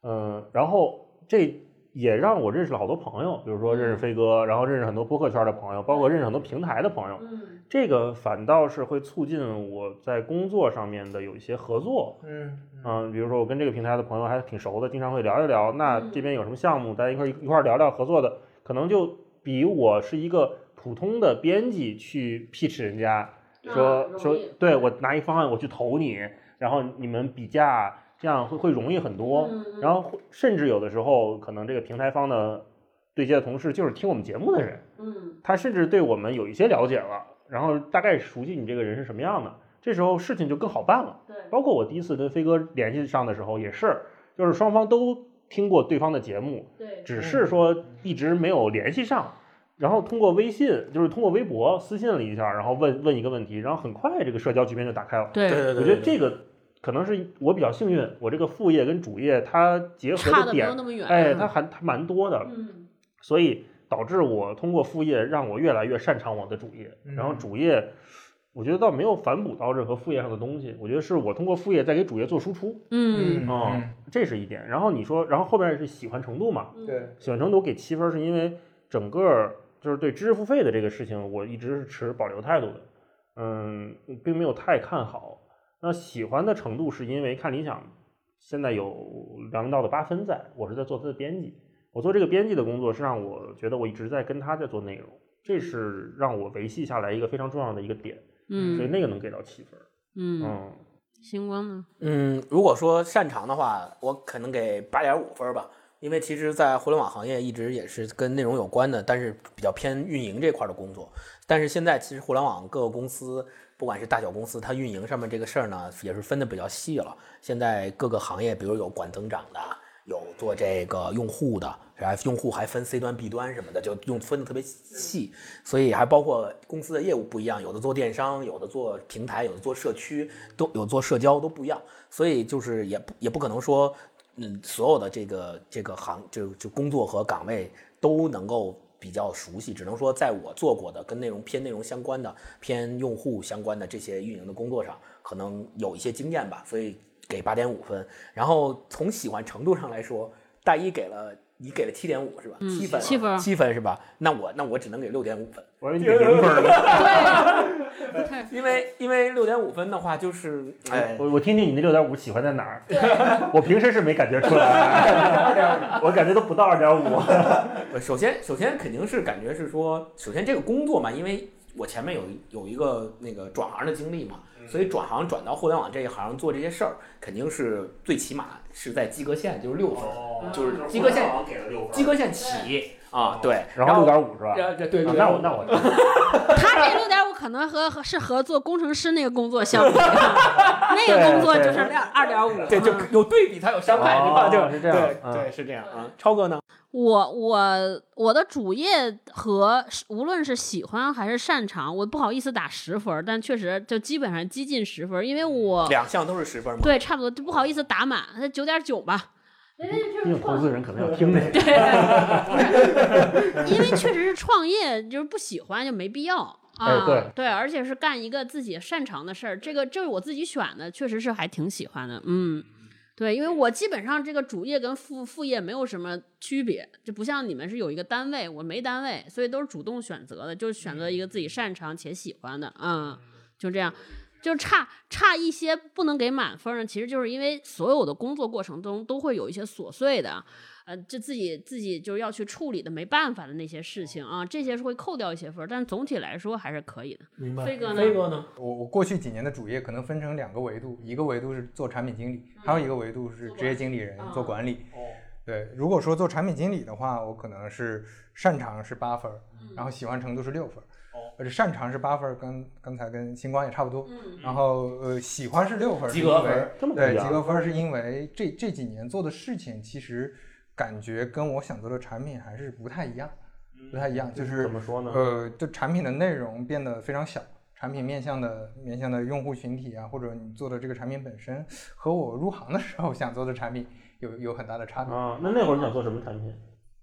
嗯，然后这也让我认识了好多朋友，比如说认识飞哥，然后认识很多播客圈的朋友，包括认识很多平台的朋友，这个反倒是会促进我在工作上面的有一些合作，
嗯
嗯，比如说我跟这个平台的朋友还挺熟的，经常会聊一聊。那这边有什么项目，大家一块儿一块儿聊聊合作的，可能就比我是一个普通的编辑去 pitch 人家，说、说对。我拿一方案我去投你，然后你们比价，这样会会容易很多。然后甚至有的时候，可能这个平台方的对接的同事就是听我们节目的人，
嗯
他甚至对我们有一些了解了，然后大概熟悉你这个人是什么样的，这时候事情就更好办了。
对
包括我第一次跟飞哥联系上的时候，也是，就是双方都听过对方的节目，
对
只是说一直没有联系上，然后通过微信，就是通过微博私信了一下，然后问问一个问题，然后很快这个社交局面就打开了。
对
对对对，
我觉得这个可能是我比较幸运，我这个副业跟主业它结合
差的没有
点，
那么远。
哎，它还它蛮多的，
嗯
所以导致我通过副业让我越来越擅长我的主业，然后
嗯
主业。我觉得倒没有反哺到任何副业上的东西，我觉得是我通过副业在给主业做输出，
嗯
哦，这是一点。然后你说，然后后边是喜欢程度嘛？
对，
喜欢程度给七分，是因为整个就是对知识付费的这个事情，我一直是持保留态度的，嗯，并没有太看好。那喜欢的程度是因为看理想现在有梁文道的八分在，我是在做他的编辑，我做这个编辑的工作是让我觉得我一直在跟他在做内容，这是让我维系下来一个非常重要的一个点，嗯所以
嗯
那个能给到七分。
嗯，
嗯，
星光呢？
嗯，如果说擅长的话，我可能给八点五分吧，因为其实，在互联网行业一直也是跟内容有关的，但是比较偏运营这块的工作。但是现在其实互联网各个公司，不管是大小公司，它运营上面这个事儿呢，也是分的比较细了。现在各个行业，比如有管增长的，有做这个用户的，然后用户还分 C 端、B 端什么的，就用分的特别细。所以还包括公司的业务不一样，有的做电商，有的做平台，有的做社区，都有做社交都不一样。所以就是也不也不可能说，嗯，所有的这个这个行就就工作和岗位都能够比较熟悉，只能说在我做过的跟内容偏内容相关的、偏用户相关的这些运营的工作上，可能有一些经验吧，所以给八点五分。然后从喜欢程度上来说，大一给了你给了七点五是吧？
嗯
七分，
七分
七分是吧？那我那我只能给六点五分。
我说你给零分了。
对，
因为因为六点五分的话，就是哎，
我我听听你那六点五喜欢在哪儿？我平时是没感觉出来，我感觉都不到二点五。
呃首先首先肯定是感觉是说，首先这个工作嘛，因为我前面有有一个那个转行的经历嘛，所以转行转到互联网这一行做这些事儿，肯定是最起码是在及格线，就是六分，就是及格线及格线起，啊，对，
然后六点五是吧？
这这对
啊
对，
那我那我
他这六点五可能和和是和做工程师那个工作相比，那个工作就是两二点五。
对，就有对比才有伤害，对吧？
哦
就是
这样
对
嗯
对是这样啊。超哥呢？
我我我的主业和无论是喜欢还是擅长，我不好意思打十分儿，但确实就基本上接近十分儿，因为我
两项都是十分嘛？
对差不多就不好意思打满，那九点九吧。因为
投资人可能要听 这个。
因为确实是创业，就是不喜欢就没必要啊。
哎对
而且是干一个自己擅长的事儿，这个这是我自己选的，确实是还挺喜欢的。嗯，对，因为我基本上这个主业跟副副业没有什么区别，就不像你们是有一个单位，我没单位，所以都是主动选择的，就是选择一个自己擅长且喜欢的嗯、就这样。就差差一些不能给满分呢，其实就是因为所有的工作过程中都会有一些琐碎的，呃，就自己自己就要去处理的没办法的那些事情啊，这些是会扣掉一些分儿，但总体来说还是可以的。
明白
飞哥呢
飞哥呢？
我我过去几年的主业可能分成两个维度，一个维度是做产品经理，还有一个维度是职业经理人做管理。对，如果说做产品经理的话，我可能是擅长是八分儿，然后喜欢程度是六分儿。而且擅长是八分儿，跟刚才跟星光也差不多。然后呃，喜欢是六分儿，
及格分
对，及格分儿是因为这这几年做的事情，其实感觉跟我想做的产品还是不太一样，不太一样，就是
怎么说呢？
呃，就产品的内容变得非常小，产品面向的面向的用户群体啊，或者你做的这个产品本身，和我入行的时候想做的产品有有很大的差别。
啊，那那会儿你想做什么产品？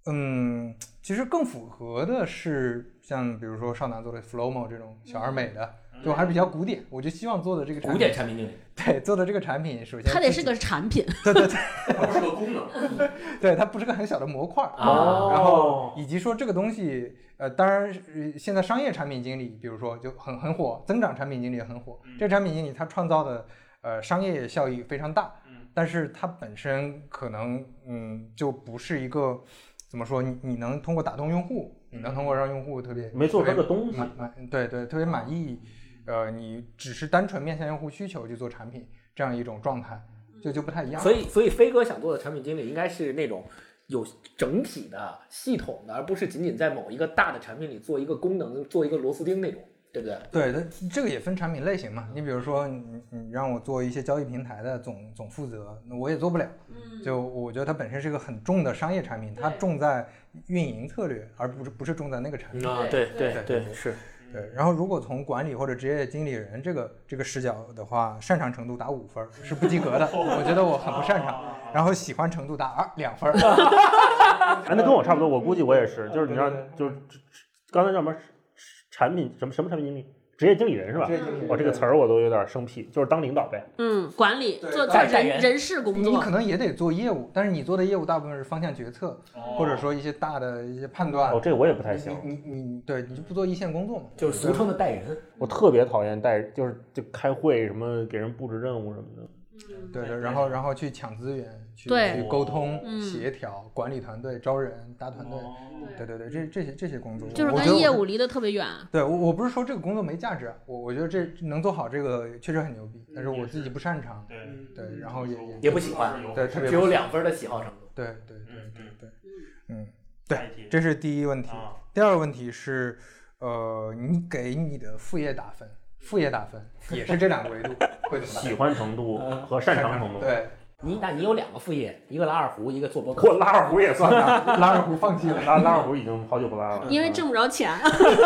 嗯，其实更符合的是像比如说少南做的 Flowmo 这种小而美的，就还是比较古典。我就希望做的这个产
古
品，
典产品经理，
对做的这个产品，首先
它得是个产品，
对 对对，
是个功能。
对，它不是个很小的模块儿。
哦
然后以及说这个东西，呃，当然呃现在商业产品经理，比如说就很很火，增长产品经理也很火。这个产品经理他创造的呃商业效益非常大，但是它本身可能嗯就不是一个怎么说，你你能通过打动用户，你能通过让用户特别
没做出
特别
个东西。
满满对对特别满意，呃，你只是单纯面向用户需求去做产品这样一种状态，就就不太一样。
所以所以飞哥想做的产品经理应该是那种有整体的、系统的，而不是仅仅在某一个大的产品里做一个功能、做一个螺丝钉那种，对不对？
对，它这个也分产品类型嘛。你比如说，你你让我做一些交易平台的总总负责，那我也做不了。就我觉得它本身是一个很重的商业产品，它重在运营策略，而不是不是重在那个产品。
啊，对对
对
对，是
对，然后如果从管理或者职业经理人这个这个视角的话，擅长程度打五分是不及格的，我觉得我很不擅长。然后喜欢程度打二两分儿。
哎，那跟我差不多，我估计我也是，就是你让就是刚才叫什么产品什么什么产品经理，职业经理人是吧
职业经理？人
我这个词儿我都有点生僻，就是当领导呗。
嗯，管理做做
人
人人事工作你
可能也得做业务，但是你做的业务大部分是方向决策，或者说一些大的一些判断。
哦，这个我也不太行，
你你你对，你就不做一线工作嘛？
就是俗称的带人。
我特别讨厌带，就是就开会什么给人布置任务什么的。
对对，然后然后去抢资源，去
对
去沟通、
嗯
协调、管理团队、招人、搭团队，对对对，这这些这些工作，
就是
我觉得我
跟业务离得特别远。
对我我不是说这个工作没价值啊，我我觉得这能做好这个确实很牛逼，但是我自己不擅长，
对
对，然后也也
也不喜欢，
对特别
只有两分的喜好程度。
对对对对对，嗯，
对
这是第一问题。
啊，
第二个问题是，呃，你给你的副业打分，副业打分也是这两个维度 会怎么？
喜欢程度和擅长程度。，
对，
你那你有两个副业，一个拉二胡，一个做播客。
我拉二胡也算吧，
拉二胡放弃了。
拉拉二胡已经好久不拉了。
因为挣不着钱，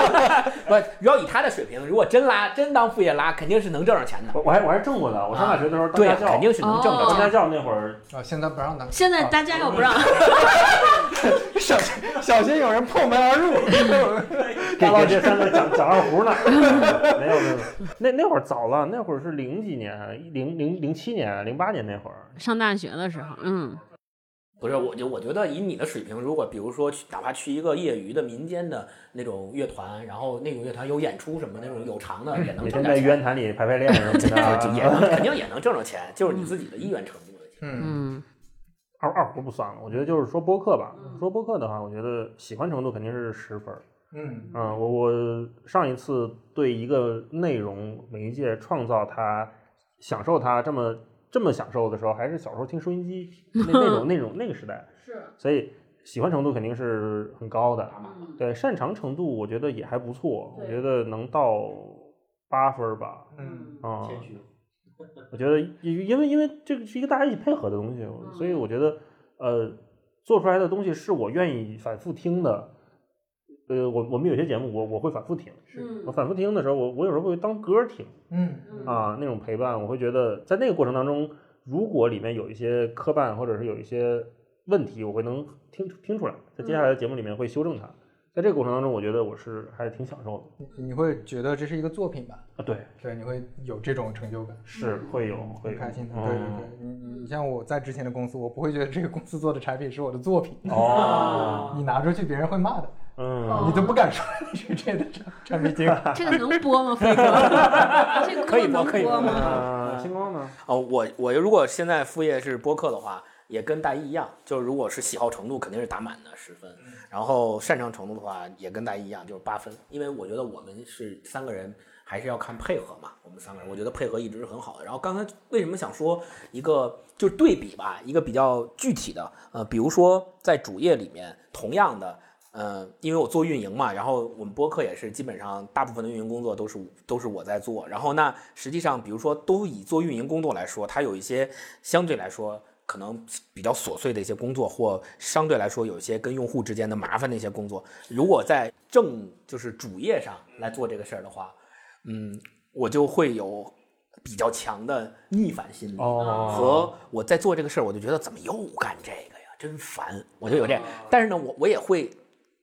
不，要以他的水平，如果真拉，真当副业拉，肯定是能挣着钱的。
我我还我还挣过呢，我上大学的时候当家教，
肯定是能挣着
哦
钱。
当家教那会儿，
啊，现在不让当。
现在大家又不让，
小心小心有人破门而入。
给给这三个讲讲二胡呢。没有没有，那那会儿早了，那会儿是零几年，零零零七年、零八年那会儿。
上大学的时候，嗯，
不是，我就我觉得以你的水平，如果比如说去，哪怕去一个业余的民间的那种乐团，然后那种乐团有演出什么那种有偿的，也能
每天在玉渊潭里排排练什么的。
也能肯定也能挣着钱，就是你自己的意愿程度问题。
嗯
嗯
二二胡不算了，我觉得就是说播客吧。说播客的话，我觉得喜欢程度肯定是十分。
嗯
嗯，我我上一次对一个内容媒介创造它、享受它这么这么享受的时候，还是小时候听收音机那那种那种那个时代。
是，
所以喜欢程度肯定是很高的，
嗯
对，擅长程度我觉得也还不错，我觉得能到八分吧，
嗯
啊。我觉得因因为因为这个是一个大家一起配合的东西，所以我觉得呃做出来的东西是我愿意反复听的。呃，我我们有些节目我我会反复听，
嗯。
我反复听的时候，我我有时候会当歌儿听
嗯。
嗯。
啊，那种陪伴，我会觉得在那个过程当中，如果里面有一些磕绊或者是有一些问题，我会能听听出来，在接下来的节目里面会修正它。在这个过程当中，我觉得我是还挺享受的。
你你会觉得这是一个作品吧？
啊，对，
对，你会有这种成就感，
是会有会
开心的。对对
嗯
对，你你你像我在之前的公司，我不会觉得这个公司做的产品是我的作品，
哦，
你拿出去别人会骂的，
嗯，
你都不敢说你是这的产产品经理。
这个能播吗，飞哥？这个
可以播可以播
吗？
啊，星光呢？
哦，我我如果现在副业是播客的话，也跟大一一样，就是如果是喜好程度肯定是打满的十分，然后擅长程度的话也跟大一一样，就是八分。因为我觉得我们是三个人，还是要看配合嘛。我们三个人，我觉得配合一直是很好的。然后刚才为什么想说一个就是对比吧，一个比较具体的，呃，比如说在主页里面，同样的。呃，因为我做运营嘛，然后我们播客也是基本上大部分的运营工作都是都是我在做。然后那实际上，比如说都以做运营工作来说，它有一些相对来说可能比较琐碎的一些工作，或相对来说有一些跟用户之间的麻烦的一些工作，如果在正就是主业上来做这个事儿的话，嗯，我就会有比较强的逆反心理。
哦，
和我在做这个事儿，我就觉得怎么又干这个呀，真烦，我就有这。但是呢，我我也会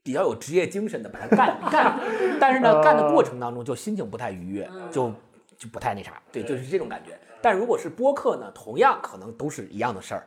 比较有职业精神的把它干 干，但是呢，干的过程当中就心情不太愉悦，就就不太那啥，对，就是这种感觉。但如果是播客呢，同样可能都是一样的事儿，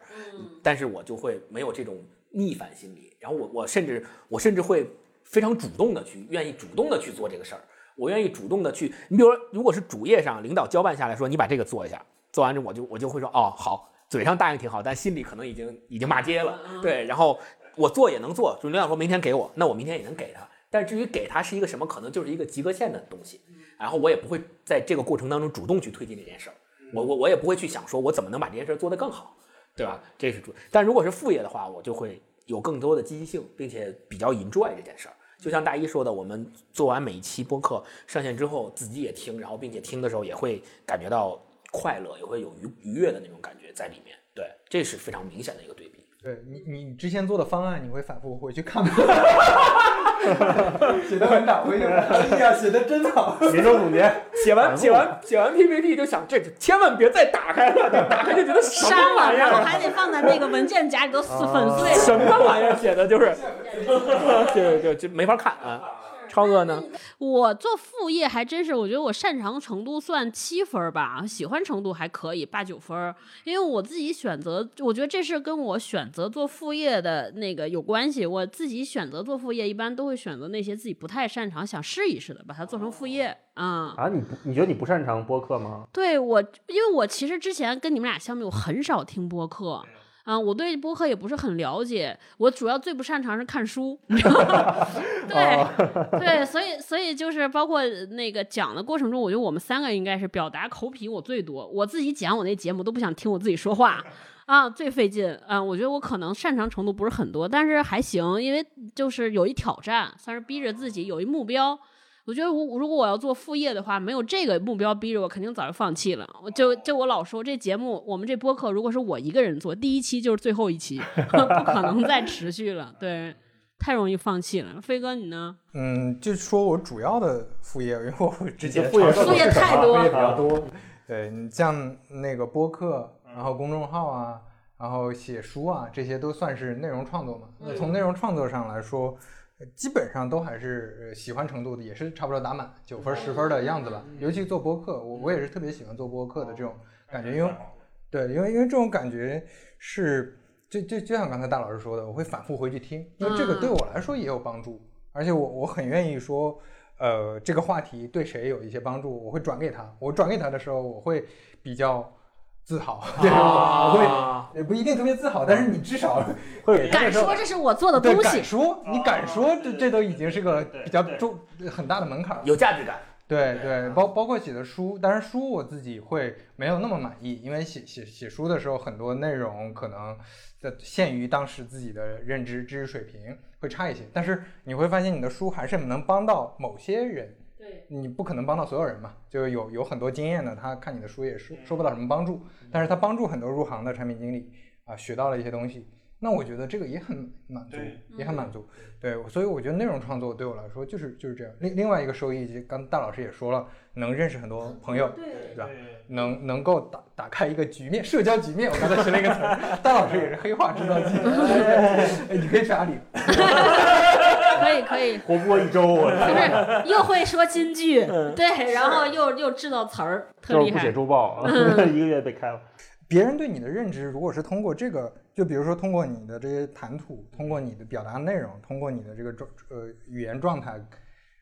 但是我就会没有这种逆反心理，然后我我甚至我甚至会非常主动的去愿意主动的去做这个事儿，我愿意主动的去，你比如说，如果是主页上领导交办下来说你把这个做一下，做完之后我就我就会说哦好，嘴上答应挺好，但心里可能已经已经骂街了，对，然后我做也能做，就领导说明天给我，那我明天也能给他，但至于给他是一个什么，可能就是一个及格线的东西，然后我也不会在这个过程当中主动去推进这件事儿，我我我也不会去想说我怎么能把这件事儿做得更好，对吧？这是主，但如果是副业的话，我就会有更多的积极性，并且比较 enjoy 这件事儿。就像大一说的，我们做完每一期播客上线之后，自己也听，然后并且听的时候也会感觉到快乐，也会有愉愉悦的那种感觉在里面。对，这是非常明显的一个对比。
对你，你之前做的方案，你会反复回去看吗？写的很好回去，哎呀，写的真好。
年终总结，
写完写完写完 PPT 就想，这千万别再打开了，打开就觉得什，么玩意
然后
儿，
还得放在那个文件夹里都撕粉碎。
什么玩意儿写的就是，就就就没法看啊。超哥呢？
我做副业还真是，我觉得我擅长程度算七分儿吧，喜欢程度还可以八九分儿。因为我自己选择，我觉得这是跟我选择做副业的那个有关系。我自己选择做副业，一般都会选择那些自己不太擅长、想试一试的，把它做成副业。啊、
啊，你不你觉得你不擅长播客吗？
对我，因为我其实之前跟你们俩相比，我很少听播客。啊，我对播客也不是很了解，我主要最不擅长是看书？对对，所以所以就是包括那个讲的过程中，我觉得我们三个应该是表达口癖我最多，我自己讲我那节目都不想听我自己说话啊，最费劲啊。我觉得我可能擅长程度不是很多，但是还行，因为就是有一挑战，算是逼着自己有一目标。我觉得我如果我要做副业的话，没有这个目标逼着我，肯定早就放弃了。我就就我老说这节目，我们这播客如果是我一个人做，第一期就是最后一期，不可能再持续了。对，太容易放弃了。飞哥你呢？
嗯，就说我主要的副业，因为我之前
副业
副业太多
副业比较多。对你像那个播客，然后公众号啊，然后写书啊，这些都算是内容创作嘛。那从内容创作上来说，呃基本上都还是呃喜欢程度的，也是差不多打满九分十分的样子吧。尤其做播客，我我也是特别喜欢做播客的这种感觉，因为对，因为因为这种感觉是，就就就像刚才大老师说的，我会反复回去听，因为这个对我来说也有帮助，而且我我很愿意说，呃，这个话题对谁有一些帮助，我会转给他。我转给他的时候，我会比较自豪，对，我会也不一定特别自豪，但是你至少
会
给
敢说这是我做的
对
东西。
敢，说，你敢说，这这都已经是个比较重很大的门槛了。
有价值感。
对对，包包括写的书，当然书我自己会没有那么满意，因为写写写书的时候，很多内容可能的限于当时自己的认知知识水平会差一些，但是你会发现你的书还是能帮到某些人，
对，
你不可能帮到所有人嘛，就有有很多经验的，他看你的书也收收不到什么帮助，但是他帮助很多入行的产品经理啊，学到了一些东西。那我觉得这个也很满足，也很满足。对，所以我觉得内容创作对我来说就是就是这样。另另外一个收益，就刚大老师也说了，能认识很多朋友，
对
对吧？能能够打打开一个局面，社交局面。我刚才学了一个词儿，大老师也是黑化制造机，哎你可以去阿里。
可以可以，
活不过一周，我
就是又会说金句，对，然后又又制造词儿，特厉害
不写。周报，一个月被开了。
别人对你的认知，如果是通过这个，就比如说通过你的这些谈吐，通过你的表达内容，通过你的这个状呃语言状态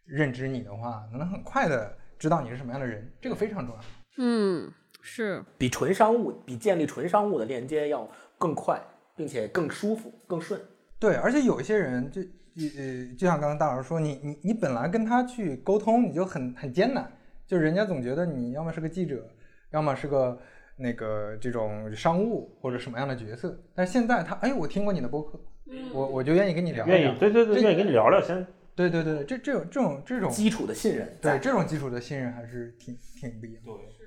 认知你的话，能很快的知道你是什么样的人，这个非常重要。
嗯，是，
比纯商务，比建立纯商务的链接要更快，并且更舒服、更顺。
对，而且有一些人就呃，就像刚刚大老师说，你你你本来跟他去沟通，你就很很艰难，就人家总觉得你要么是个记者，要么是个那个这种商务或者什么样的角色，但是现在他哎，我听过你的播客，我我就愿意跟你聊一聊
愿意，，对对对，
这
愿意跟你聊聊，先。
对对对，这这种这种这种
基础的信任，
对这种基础的信任还是挺挺不一样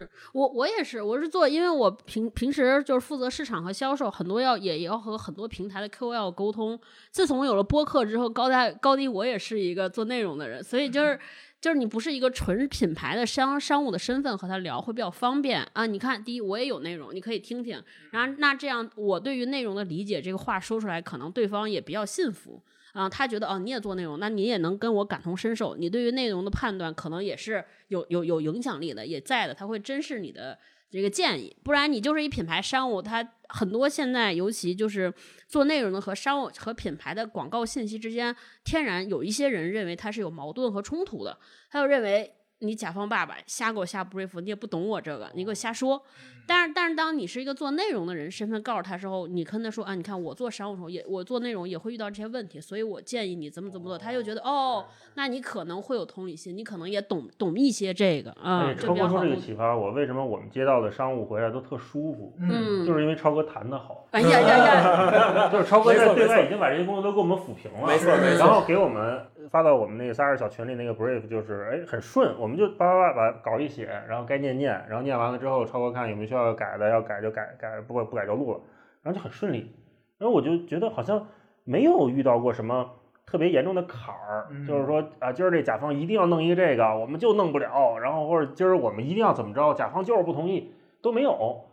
的。
我我也是，我是做，因为我平平时就是负责市场和销售，很多要也也要和很多平台的 KOL 沟通。自从有了播客之后，高大高低我也是一个做内容的人，所以就是。就是你不是一个纯品牌的商商务的身份和他聊会比较方便啊。你看，第一我也有内容，你可以听听。然后那这样我对于内容的理解，这个话说出来，可能对方也比较信服。啊、他觉得哦，你也做内容，那你也能跟我感同身受，你对于内容的判断可能也是有有有影响力的，也在的，他会珍视你的这个建议，不然你就是一品牌商务，他很多现在尤其就是做内容的和商务和品牌的广告信息之间，天然有一些人认为它是有矛盾和冲突的，他就认为你甲方爸爸瞎给我下 brief，你也不懂我这个，你给我瞎说。但是但是当你是一个做内容的人身份告诉他之后，你跟他说啊，你看我做商务时候也我做内容也会遇到这些问题，所以我建议你怎么怎么做，他就觉得哦，那你可能会有同理心，你可能也懂懂一些这个啊，
超哥说这个。启发我，为什么我们接到的商务回来都特舒服？
嗯，
就是因为超哥谈的好，
哎呀呀呀，
就是超哥在对外已经把这些工作都给我们抚平了，
没错没错
然后给我们发到我们那个仨人小群里那个 brief，就是哎很顺，我们就叭叭叭把稿一写，然后该念念，然后念完了之后，超哥看有没有需要改的，要改就改，改不不改就录了，然后就很顺利。然后我就觉得好像没有遇到过什么特别严重的坎儿，
嗯
就是说啊，今儿这甲方一定要弄一个这个，我们就弄不了，然后或者今儿我们一定要怎么着，甲方就是不同意，都没有。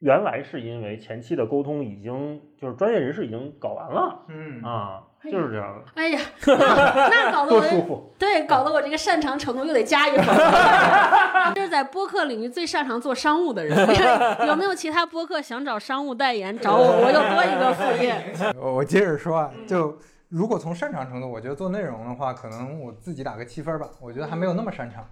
原来是因为前期的沟通已经就是专业人士已经搞完了
嗯
啊，就是这样的，
哎呀，那那搞得
多
我
舒服。
对，搞得我这个擅长程度又得加一分儿。这是在播客领域最擅长做商务的人，有没有其他播客想找商务代言找我，我又多一个副业。
我我接着说啊，就如果从擅长程度，我觉得做内容的话，可能我自己打个七分儿吧，我觉得还没有那么擅长，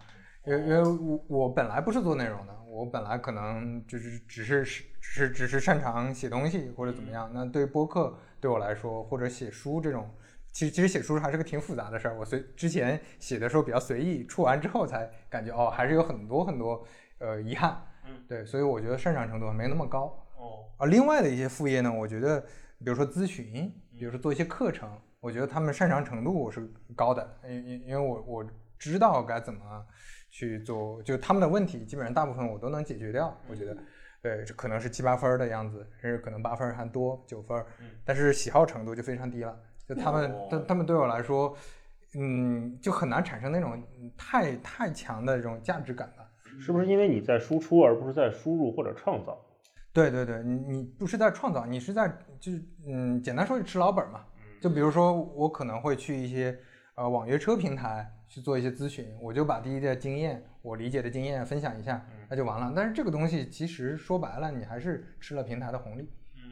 因为因为我我本来不是做内容的，我本来可能就是只是只是只是擅长写东西或者怎么样。那对播客对我来说，或者写书这种。其实其实写书还是个挺复杂的事儿，我随之前写的时候比较随意，出完之后才感觉哦，还是有很多很多呃遗憾，
嗯
对，所以我觉得擅长程度还没那么高。
哦，
而另外的一些副业呢，我觉得，比如说咨询，比如说做一些课程，我觉得他们擅长程度是高的，因因因为我我知道该怎么去做，就他们的问题基本上大部分我都能解决掉，我觉得。对，这可能是七八分儿的样子，甚至可能八分儿还多，九分儿，但是喜好程度就非常低了。就他们，他他们对我来说，嗯，就很难产生那种太太强的这种价值感了。
是不是因为你在输出，而不是在输入或者创造？
对对对，你你不是在创造，你是在就是嗯，简单说就吃老本嘛。就比如说我可能会去一些呃网约车平台去做一些咨询，我就把第一的经验，我理解的经验分享一下，那就完了。但是这个东西其实说白了，你还是吃了平台的红利，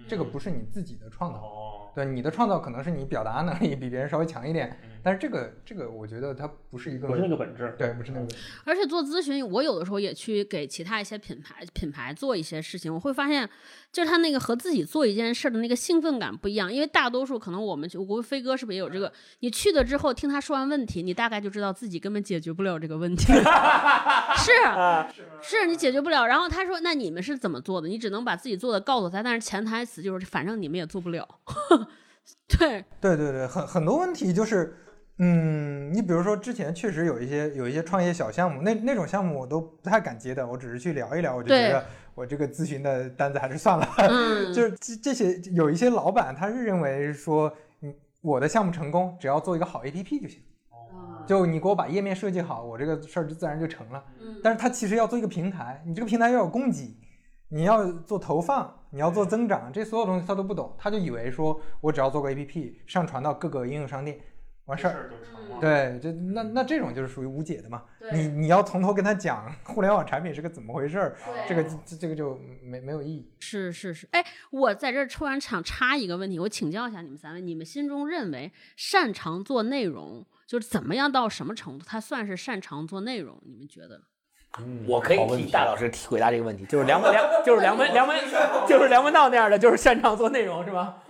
这个不是你自己的创造。
哦，
对你的创造可能是你表达能力比别人稍微强一点，
嗯
但是这个这个我觉得它不是一个
不是那个本质。
对，不是那个
而且做咨询，我有的时候也去给其他一些品牌品牌做一些事情，我会发现，就是他那个和自己做一件事的那个兴奋感不一样。因为大多数可能我们去，我估计飞哥是不是也有这个？你去了之后，听他说完问题，你大概就知道自己根本解决不了这个问题。是是你解决不了。然后他说：“那你们是怎么做的？”你只能把自己做的告诉他，但是潜台词就是，反正你们也做不了。对，
对对对，很很多问题就是，嗯，你比如说之前确实有一些有一些创业小项目，那那种项目我都不太敢接的，我只是去聊一聊，我就觉得我这个咨询的单子还是算了。
嗯，
就是这这些有一些老板他是认为说，嗯，我的项目成功只要做一个好 APP 就行，就你给我把页面设计好，我这个事儿就自然就成了。
嗯
但是他其实要做一个平台，你这个平台要有供给，你要做投放，你要做增长，这所有东西他都不懂，他就以为说我只要做个 APP 上传到各个应用商店，完事儿。
就成了。
对，就那那这种就是属于无解的嘛。你你要从头跟他讲互联网产品是个怎么回事儿，这个这这个就没没有意义。
是是是，哎，我在这儿突然想插一个问题，我请教一下你们三位，你们心中认为擅长做内容，就是怎么样到什么程度，他算是擅长做内容？你们觉得？
嗯
我可以替大老师提回答这个问题，就是梁文梁，就是梁文 梁文，就是梁文道那样的，就是擅长做内容是吧？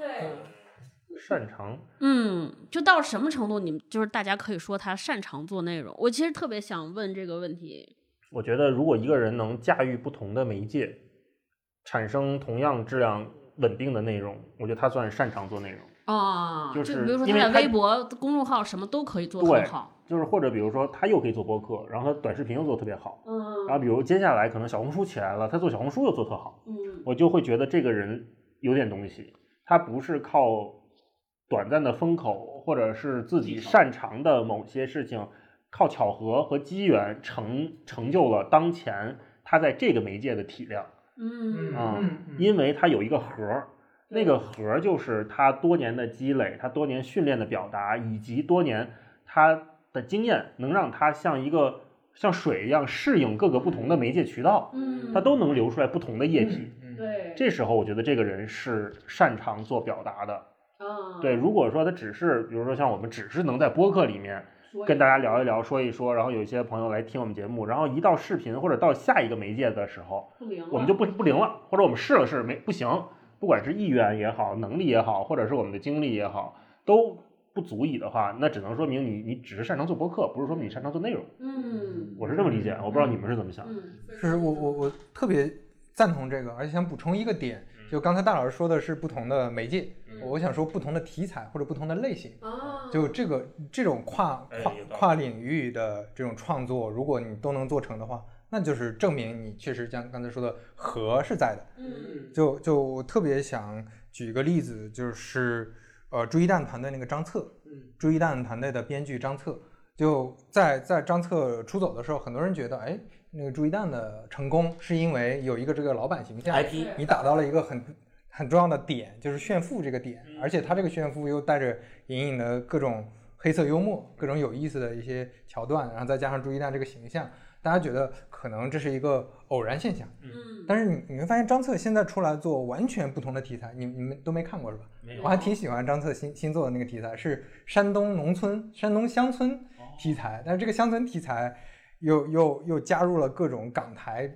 擅长，
嗯，就到什么程度，你们就是大家可以说他擅长做内容。我其实特别想问这个问题，
我觉得如果一个人能驾驭不同的媒介，产生同样质量稳定的内容，我觉得他算擅长做内容。
啊，
就
就是比如说他在微博、公众号什么都可以做
对
很好。
就是或者比如说他又可以做播客，然后他短视频又做得特别好，
嗯
然后比如接下来可能小红书起来了，他做小红书又做特好，
嗯
我就会觉得这个人有点东西，他不是靠短暂的风口或者是自己擅长的某些事情，靠巧合和机缘成成就了当前他在这个媒介的体量。
嗯
啊
嗯
因为他有一个核儿，那个核儿就是他多年的积累，他多年训练的表达，以及多年他的经验，能让他像一个像水一样适应各个不同的媒介渠道，
嗯
他都能流出来不同的液体。
嗯
对
这时候，我觉得这个人是擅长做表达的。
啊
对，如果说他只是，比如说像我们只是能在播客里面跟大家聊一聊、说一说，然后有一些朋友来听我们节目，然后一到视频或者到下一个媒介的时候，
不灵
我们就不不灵了，或者我们试了试没不行，不管是意愿也好，能力也好，或者是我们的精力也好，都不足以的话，那只能说明你你只是擅长做播客，不是说明你擅长做内容。
嗯
我是这么理解，我不知道你们是怎么想。
嗯
是我我我特别赞同这个，而且想补充一个点，就刚才大老师说的是不同的媒介，我想说不同的题材或者不同的类型。
啊
就这个这种跨跨跨领域的这种创作，如果你都能做成的话，那就是证明你确实像刚才说的核是在的。
嗯。
就就我特别想举一个例子，就是呃朱一蛋团队那个张策，
嗯，
朱一蛋团队的编剧张策，就在在张策出走的时候，很多人觉得，哎，那个朱一蛋的成功是因为有一个这个老板形象
IP
你打到了一个很很重要的点，就是炫富这个点，而且他这个炫富又带着隐隐的各种黑色幽默、各种有意思的一些桥段，然后再加上朱一蛋这个形象，大家觉得可能这是一个偶然现象。
嗯
但是你你会发现张策现在出来做完全不同的题材，你你们都没看过是吧？我还挺喜欢张策新新做的那个题材，是山东农村、山东乡村题材，但是这个乡村题材又又又加入了各种港台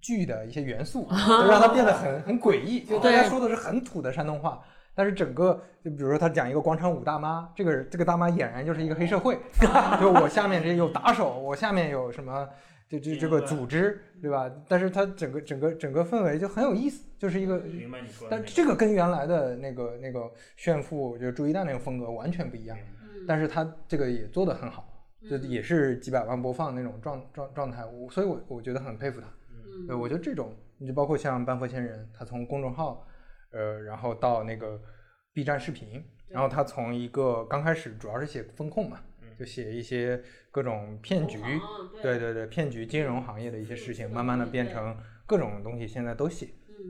剧的一些元素，就让它变得很很诡异。就大家说的是很土的山东话，但是整个就比如说他讲一个广场舞大妈，这个这个大妈俨然就是一个黑社会，就我下面这有打手，我下面有什么。就就这个组织，对吧？但是它整个整个整个氛围就很有意思，就是一个
明白你说
但这个跟原来的那个那个炫富，就是朱一蛋那个风格完全不一样。但是他这个也做得很好，就也是几百万播放那种状状状态，我所以我我觉得很佩服他。对，我觉得这种你就包括像班佛仙人，他从公众号，呃，然后到那个 B 站视频，然后他从一个刚开始主要是写风控嘛，就写一些各种骗局，对对对，骗局金融行业的一些事情，慢慢的变成各种东西，现在都写，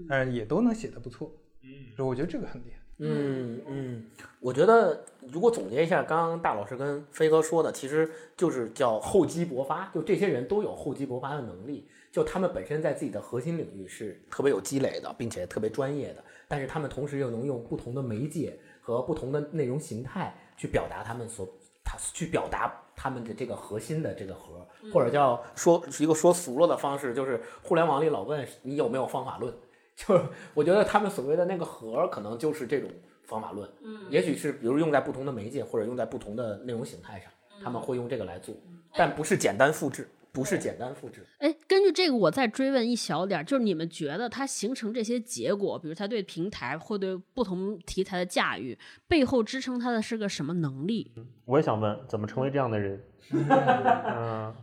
但是也都能写的不错。嗯，所以我觉得这个很厉害。
嗯嗯，我觉得如果总结一下刚刚大老师跟飞哥说的，其实就是叫厚积薄发，就这些人都有厚积薄发的能力。就他们本身在自己的核心领域是特别有积累的，并且特别专业的，但是他们同时又能用不同的媒介和不同的内容形态去表达他们所他去表达他们的这个核心的这个核，或者叫。说一个说俗了的方式，就是互联网里老问你有没有方法论，就是我觉得他们所谓的那个核，可能就是这种方法论。嗯，也许是比如用在不同的媒介或者用在不同的内容形态上，他们会用这个来做，但不是简单复制，不是简单复制。
哎，根据这个，我再追问一小点儿，就是你们觉得它形成这些结果，比如它对平台或对不同题材的驾驭，背后支撑它的是个什么能力？
我也想问，怎么成为这样的人？嗯，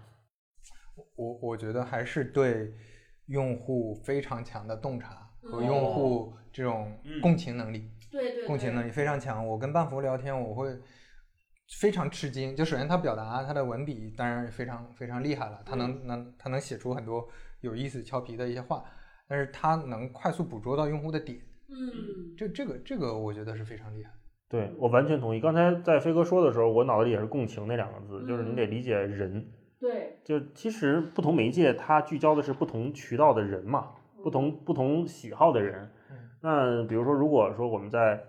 我我觉得还是对用户非常强的洞察和用户这种共情能力，
对对
共情能力非常强。我跟半幅聊天，我会非常吃惊。就首先他表达他的文笔当然非常非常厉害了，他能能他能写出很多有意思俏皮的一些话，但是他能快速捕捉到用户的点，
嗯，
这这个这个我觉得是非常厉害。
对我完全同意。刚才在飞哥说的时候，我脑子里也是共情那两个字，就是你得理解人。
对，
就其实不同媒介它聚焦的是不同渠道的人嘛，不同不同喜好的人。那比如说，如果说我们在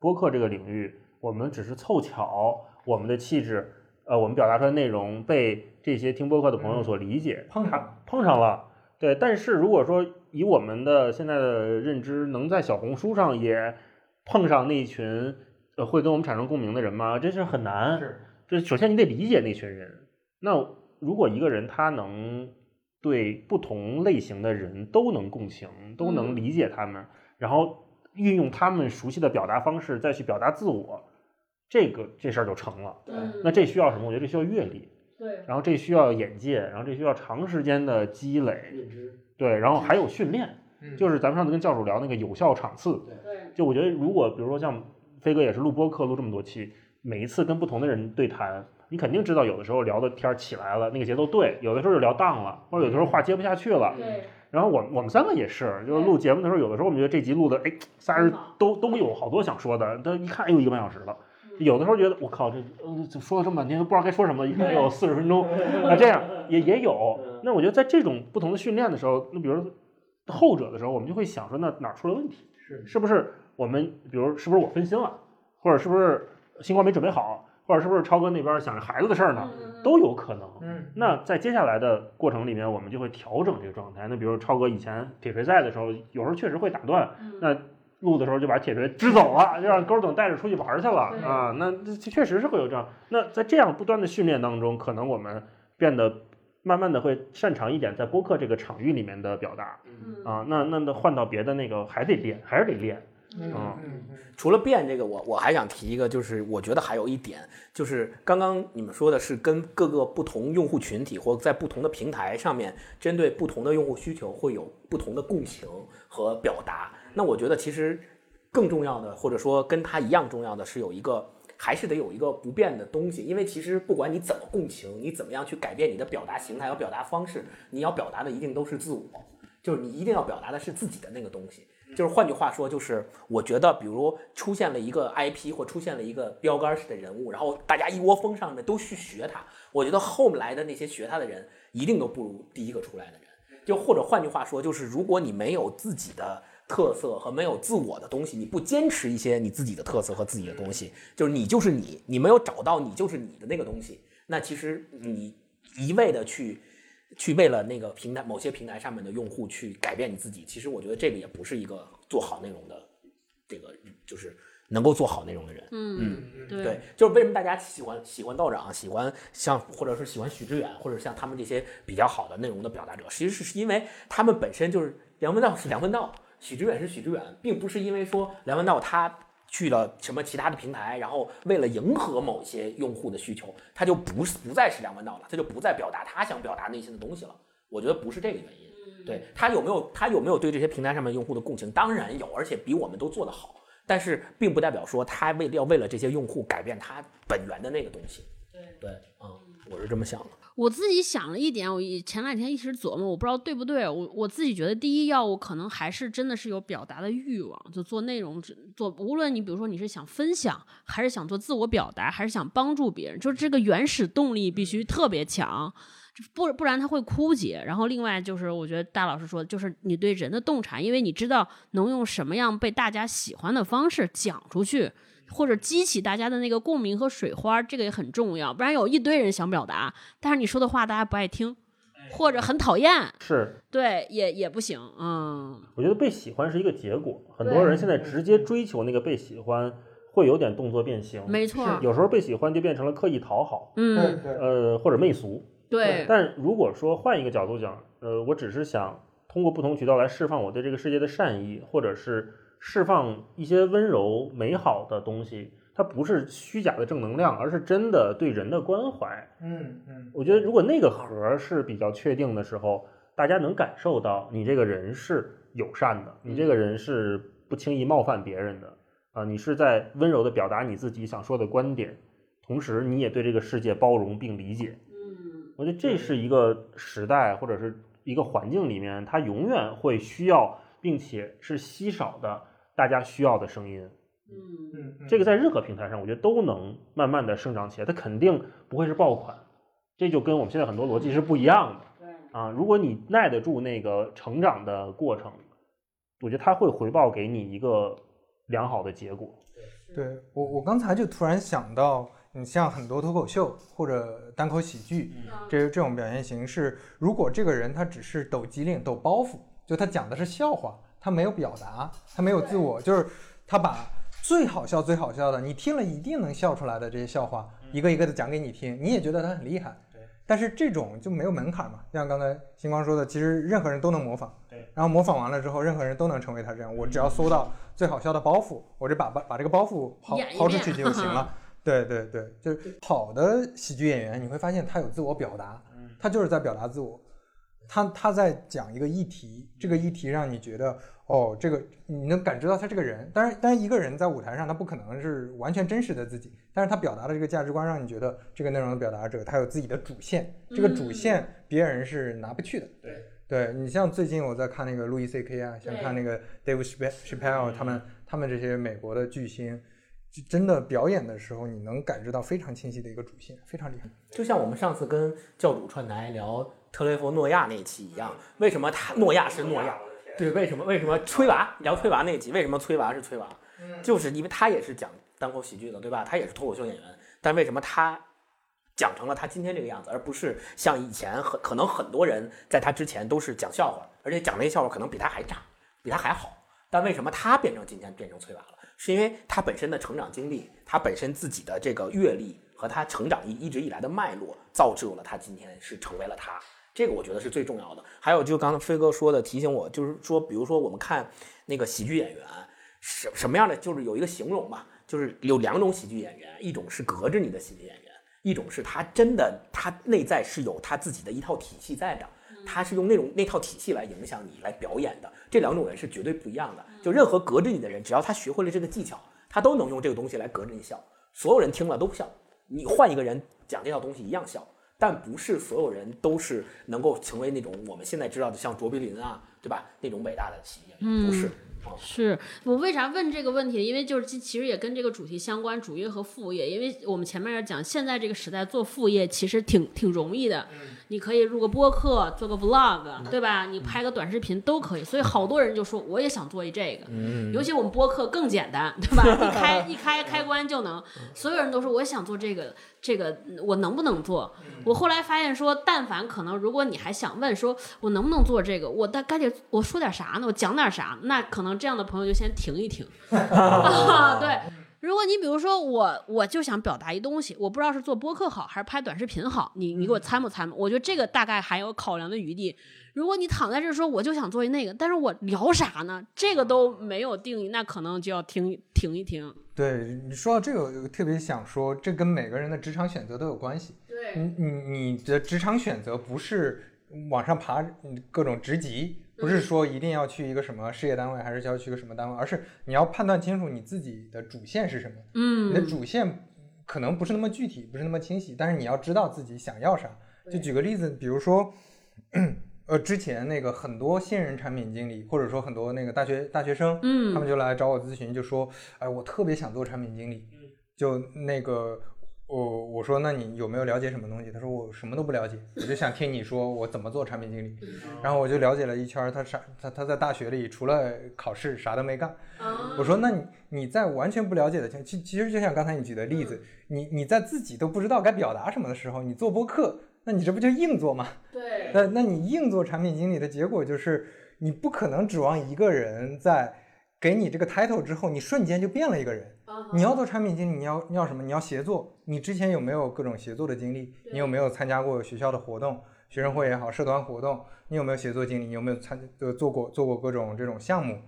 播客这个领域，我们只是凑巧我们的气质，呃，我们表达出来的内容被这些听播客的朋友所理解，
碰上
碰上了。对，但是如果说以我们的现在的认知，能在小红书上也碰上那群呃会跟我们产生共鸣的人吗？这是很难。
是，
这首先你得理解那群人。那如果一个人他能对不同类型的人都能共情，都能理解他们，然后运用他们熟悉的表达方式再去表达自我，这个这事儿就成了。
对。
那这需要什么？我觉得这需要阅历，
对，
然后这需要眼界，然后这需要长时间的积累，
认知。
对，然后还有训练，
嗯
就是咱们上次跟教主聊那个有效场次，
对，
就我觉得，如果比如说像飞哥也是录播课录这么多期，每一次跟不同的人对谈，你肯定知道有的时候聊的天儿起来了，那个节奏对；有的时候就聊荡了，或者有的时候话接不下去了。
对，
然后我我们三个也是，就是录节目的时候，有的时候我们觉得这集录的，哎，仨人都都有好多想说的，但一看又一个半小时了。有的时候觉得我靠，这呃这说了这么半天都不知道该说什么，一看又有四十分钟，那这样也也有。那我觉得在这种不同的训练的时候，那比如后者的时候，我们就会想说，那哪儿出了问题？
是
是不是我们，比如是不是我分心了，或者是不是新光没准备好，或者是不是超哥那边想着孩子的事儿呢？都有可能。
嗯
那在接下来的过程里面，我们就会调整这个状态。那比如超哥以前铁锤在的时候，有时候确实会打断，那录的时候就把铁锤支走了，就让勾等带着出去玩去了啊。那这确实是会有这样。那在这样不断的训练当中，可能我们变得慢慢的会擅长一点在播客这个场域里面的表达啊。那那那换到别的那个还得练，还是得练。
嗯
嗯
嗯
除了变这个，我我还想提一个，就是我觉得还有一点，就是刚刚你们说的是跟各个不同用户群体或在不同的平台上面，针对不同的用户需求会有不同的共情和表达。那我觉得其实更重要的，或者说跟它一样重要的是有一个。还是得有一个不变的东西，因为其实不管你怎么共情，你怎么样去改变你的表达形态和表达方式，你要表达的一定都是自我，就是你一定要表达的是自己的那个东西。就是换句话说，就是我觉得，比如出现了一个 IP 或出现了一个标杆式的人物，然后大家一窝蜂上面都去学他，我觉得后来的那些学他的人一定都不如第一个出来的人。就或者换句话说，就是如果你没有自己的特色和没有自我的东西，你不坚持一些你自己的特色和自己的东西，就是你就是你，你没有找到你就是你的那个东西，那其实你一味的去去为了那个平台某些平台上面的用户去改变你自己，其实我觉得这个也不是一个做好内容的这个就是能够做好内容的人。
嗯，对
对，就是为什么大家喜欢喜欢道长，喜欢像或者是喜欢许知远，或者像他们这些比较好的内容的表达者，其实是因为他们本身就是梁文道是梁文道，许知远是许知远，并不是因为说梁文道他去了什么其他的平台，然后为了迎合某些用户的需求，他就不是不再是梁文道了，他就不再表达他想表达内心的东西了。我觉得不是这个原因。对他有没有他有没有对这些平台上面用户的共情？当然有，而且比我们都做得好。但是并不代表说他为了要为了这些用户改变他本源的那个东西。
对
对，嗯，我是这么想的。
我自己想了一点，我以前两天一直琢磨，我不知道对不对。我我自己觉得，第一要务可能还是真的是有表达的欲望，就做内容做，无论你比如说你是想分享，还是想做自我表达，还是想帮助别人，就是这个原始动力必须特别强，不不然他会枯竭。然后另外就是，我觉得大老师说的，就是你对人的洞察，因为你知道能用什么样被大家喜欢的方式讲出去。或者激起大家的那个共鸣和水花，这个也很重要。不然有一堆人想表达，但是你说的话大家不爱听，或者很讨厌，
是
对，也也不行。嗯，
我觉得被喜欢是一个结果，很多人现在直接追求那个被喜欢，会有点动作变形。
没错，
有时候被喜欢就变成了刻意讨好，
嗯，
呃，或者媚俗。
对。
但如果说换一个角度讲，呃，我只是想通过不同渠道来释放我对这个世界的善意，或者是。释放一些温柔美好的东西，它不是虚假的正能量，而是真的对人的关怀。
嗯嗯，
我觉得如果那个核是比较确定的时候，大家能感受到你这个人是友善的，你这个人是不轻易冒犯别人的啊，你是在温柔的表达你自己想说的观点，同时你也对这个世界包容并理解。
嗯，
我觉得这是一个时代或者是一个环境里面，它永远会需要，并且是稀少的。大家需要的声音，
嗯嗯
这个在任何平台上，我觉得都能慢慢的生长起来。它肯定不会是爆款，这就跟我们现在很多逻辑是不一样的。
对
啊，如果你耐得住那个成长的过程，我觉得它会回报给你一个良好的结果。
对我，我刚才就突然想到，你像很多脱口秀或者单口喜剧，这这种表现形式，如果这个人他只是抖机灵、抖包袱，就他讲的是笑话。他没有表达，他没有自我，就是他把最好笑、最好笑的，你听了一定能笑出来的这些笑话，一个一个的讲给你听，你也觉得他很厉害。
对。
但是这种就没有门槛嘛，就像刚才星光说的，其实任何人都能模仿。
对。
然后模仿完了之后，任何人都能成为他这样。我只要搜到最好笑的包袱，我就把把把这个包袱抛抛出去就行了。对对对，就是好的喜剧演员，你会发现他有自我表达，他就是在表达自我，他他在讲一个议题，这个议题让你觉得。哦，这个你能感知到他这个人，当然，当然一个人在舞台上，他不可能是完全真实的自己，但是他表达的这个价值观，让你觉得这个内容的表达者他有自己的主线，这个主线别人是拿不去的。
对，
对你像最近我在看那个路易 C K 啊，像看那个 Dave Chappelle 他们，他们这些美国的巨星，就真的表演的时候，你能感知到非常清晰的一个主线，非常厉害。
就像我们上次跟教主串台聊特雷弗诺亚那一期一样，为什么他诺亚是诺亚？对，为什么？为什么崔娃聊崔娃那集？为什么崔娃是崔娃？就是因为他也是讲单口喜剧的，对吧？他也是脱口秀演员，但为什么他讲成了他今天这个样子，而不是像以前很可能很多人在他之前都是讲笑话，而且讲那些笑话可能比他还炸，比他还好。但为什么他变成今天变成崔娃了？是因为他本身的成长经历，他本身自己的这个阅历和他成长一一直以来的脉络，造就了他今天是成为了他。这个我觉得是最重要的。还有就刚才飞哥说的，提醒我，就是说，比如说我们看那个喜剧演员，什什么样的，就是有一个形容吧，就是有两种喜剧演员，一种是隔着你的喜剧演员，一种是他真的他内在是有他自己的一套体系在的，他是用那种那套体系来影响你来表演的。这两种人是绝对不一样的。就任何隔着你的人，只要他学会了这个技巧，他都能用这个东西来隔着你笑。所有人听了都不笑，你换一个人讲这套东西一样笑。但不是所有人都是能够成为那种我们现在知道的像卓别林啊，对吧？那种伟大的企业，不是。
是我为啥问这个问题？因为就是其实也跟这个主题相关，主业和副业。因为我们前面也讲，现在这个时代做副业其实挺挺容易的，你可以录个播客，做个 vlog，对吧？你拍个短视频都可以。所以好多人就说，我也想做一这个。尤其我们播客更简单，对吧？一开一开开关就能。所有人都说，我想做这个，这个我能不能做？我后来发现说，但凡可能，如果你还想问，说我能不能做这个，我大概得我说点啥呢？我讲点啥？那可能。这样的朋友就先停一停。对，如果你比如说我，我就想表达一东西，我不知道是做播客好还是拍短视频好，你你给我参谋参谋。我觉得这个大概还有考量的余地。如果你躺在这说我就想做一那个，但是我聊啥呢？这个都没有定义，那可能就要停停一停。
对你说到这个，我特别想说，这跟每个人的职场选择都有关系。
对，
你你你的职场选择不是往上爬各种职级。不是说一定要去一个什么事业单位，还是要去个什么单位，而是你要判断清楚你自己的主线是什么。
嗯，
你的主线可能不是那么具体，不是那么清晰，但是你要知道自己想要啥。就举个例子，比如说，呃，之前那个很多新人产品经理，或者说很多那个大学大学生，
嗯
他们就来找我咨询，就说，哎，我特别想做产品经理，就那个。我我说那你有没有了解什么东西？他说我什么都不了解，我就想听你说我怎么做产品经理。然后我就了解了一圈，他啥他他在大学里除了考试啥都没干。我说那你你在完全不了解的情，其其实就像刚才你举的例子，你你在自己都不知道该表达什么的时候，你做播客，那你这不就硬做吗？
对
那那你硬做产品经理的结果就是，你不可能指望一个人在给你这个 title 之后，你瞬间就变了一个人。你要做产品经理，你要你要什么？你要协作。你之前有没有各种协作的经历？你有没有参加过学校的活动、学生会也好，社团活动？你有没有协作经历？你有没有参呃做过做过各种这种项目？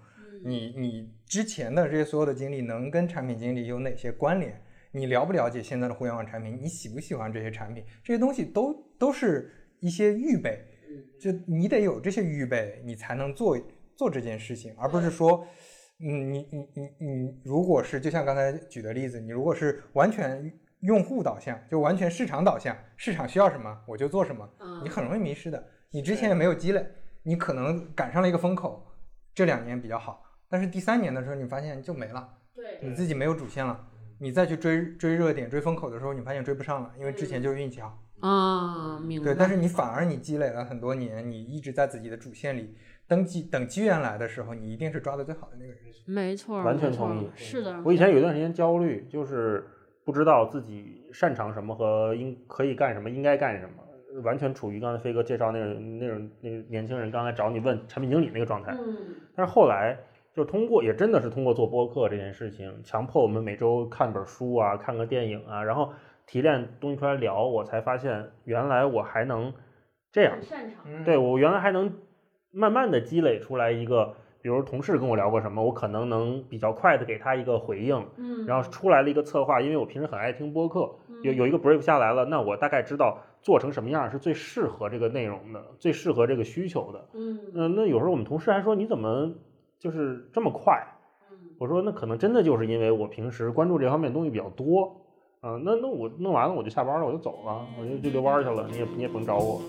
你你之前的这些所有的经历能跟产品经理有哪些关联？你了不了解现在的互联网产品？你喜不喜欢这些产品？这些东西都都是一些预备，就你得有这些预备，你才能做做这件事情，而不是说，嗯，你你你你，如果是就像刚才举的例子，你如果是完全用户导向，就完全市场导向，市场需要什么我就做什么，你很容易迷失的。你之前也没有积累，你可能赶上了一个风口，这两年比较好，但是第三年的时候你发现就没了，
对
你自己没有主线了。你再去追追热点、追风口的时候，你发现追不上了，因为之前就是运气好。
啊，明白。
对，但是你反而你积累了很多年，你一直在自己的主线里，等机等机缘来的时候，你一定是抓的最好的那个人。
没错，
完全同意
是的，
我以前有一段时间焦虑，就是不知道自己擅长什么和应可以干什么，应该干什么，完全处于刚才飞哥介绍那种那种那个年轻人刚才找你问产品经理那个状态。
嗯，
但是后来就通过，也真的是通过做播客这件事情，强迫我们每周看本书啊，看个电影啊，然后提炼东西出来聊，我才发现原来我还能这样。
擅长。
嗯
对我原来还能慢慢的积累出来一个，比如同事跟我聊过什么，我可能能比较快的给他一个回应，
嗯，
然后出来了一个策划，因为我平时很爱听播客，有有一个 brief 下来了，那我大概知道做成什么样是最适合这个内容的，最适合这个需求的。
嗯
嗯、那有时候我们同事还说你怎么就是这么快？
嗯
我说那可能真的就是因为我平时关注这方面东西比较多。啊、那那我弄完了我就下班了，我就走了，我就就遛弯去了，你也你也甭找我。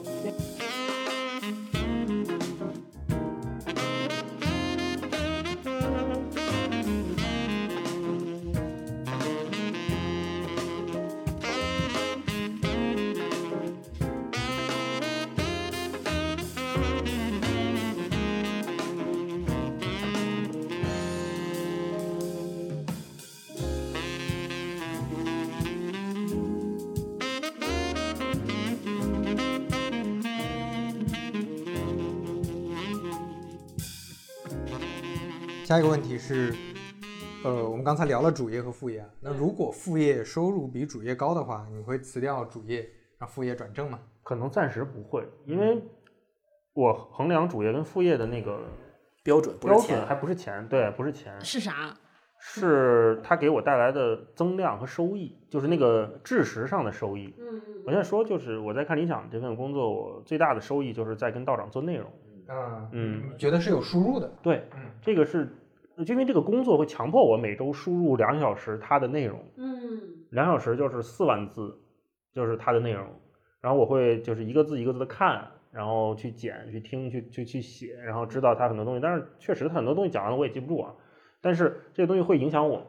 下一个问题是，呃，我们刚才聊了主业和副业啊，那如果副业收入比主业高的话，你会辞掉主业，让副业转正吗？
可能暂时不会，因为我衡量主业跟副业的那个
标准不
标准还不是钱，对，不是钱，
是啥？
是它给我带来的增量和收益，就是那个知识上的收益。
嗯
我现在说，就是我在看理想这份工作，我最大的收益就是在跟道长做内容。
嗯
嗯，
觉得是有输入的？
对，
嗯
这个是因为这个工作会强迫我每周输入两小时它的内容，
嗯
两小时就是四万字，就是它的内容，然后我会就是一个字一个字的看，然后去剪、去听、去去去写，然后知道它很多东西。但是确实它很多东西讲完了我也记不住啊，但是这个东西会影响我。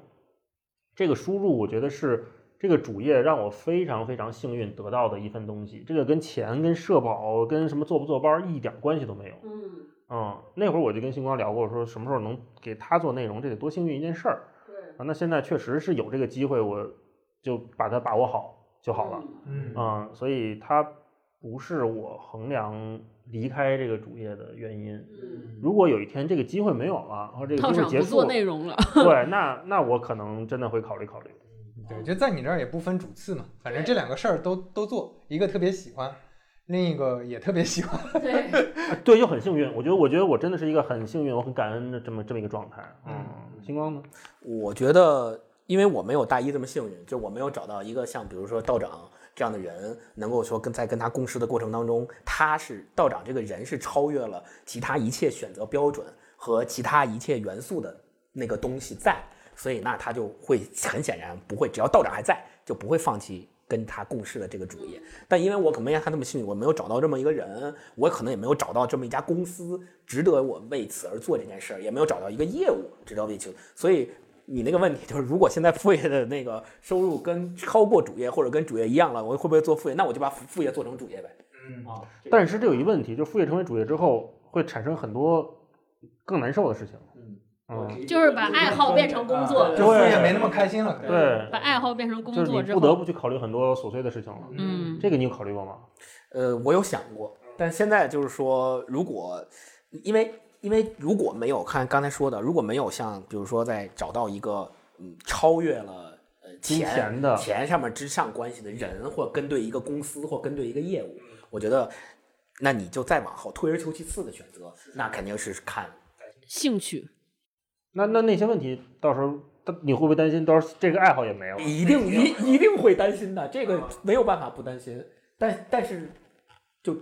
这个输入我觉得是这个主页让我非常非常幸运得到的一份东西，这个跟钱、跟社保、跟什么做不做班一点关系都没有。
嗯
嗯，那会儿我就跟星光聊过，说什么时候能给他做内容，这得多幸运一件事儿
对，
啊。那现在确实是有这个机会，我就把它把握好就好了。
嗯
嗯，所以它不是我衡量离开这个主业的原因。
嗯，
如果有一天这个机会没有了，或者这个
道
机会结束
做，内容了。
对，那那我可能真的会考虑考虑。
对，就在你这儿也不分主次嘛，反正这两个事儿都都做，一个特别喜欢，另一个也特别喜欢。
对，
啊 对，就很幸运。我觉得，我觉得我真的是一个很幸运，我很感恩的这么这么一个状态。嗯，星光呢？
我觉得，因为我没有大一这么幸运，就我没有找到一个像比如说道长这样的人，能够说跟在跟他共事的过程当中，他是道长这个人是超越了其他一切选择标准和其他一切元素的那个东西在。所以那他就会很显然不会，只要道长还在，就不会放弃跟他共事的这个主业。但因为我可能没像他那么幸运，我没有找到这么一个人，我可能也没有找到这么一家公司值得我为此而做这件事儿，也没有找到一个业务值得为此，所以。你那个问题就是，如果现在副业的那个收入跟超过主业或者跟主业一样了，我会不会做副业？那我就把副副业做成主业呗。
嗯
啊，
但是这有一问题，就副业成为主业之后，会产生很多更难受的事情。嗯，
就是把爱好变成工作，
就副业没那么开心了。
对，
把爱好变成工
就是
作之
你不得，不去考虑很多琐碎的事情了。
嗯，
这个你有考虑过吗？
呃，我有想过，但现在就是说，如果因为因为如果没有看刚才说的，如果没有像比如说在找到一个嗯超越了钱
钱的
钱上面之上关系的人，或跟对一个公司或跟对一个业务，我觉得那你就再往后退而求其次的选择，那肯定是看
兴趣。
那那那些问题，到时候你会不会担心，到时候这个爱好也没有？
一定一一定会担心的，这个没有办法不担心。但但是，就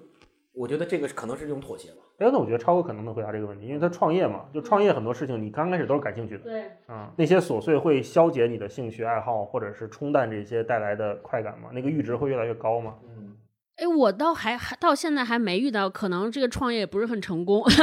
我觉得这个可能是一种妥协吧。
哎，那我觉得超哥可能能回答这个问题，因为他创业嘛，就创业很多事情，你刚开始都是感兴趣的，
对，
啊、那些琐碎会消解你的兴趣爱好，或者是冲淡这些带来的快感吗？那个阈值会越来越高吗？
嗯，
哎，我倒还还到现在还没遇到，可能这个创业不是很成功，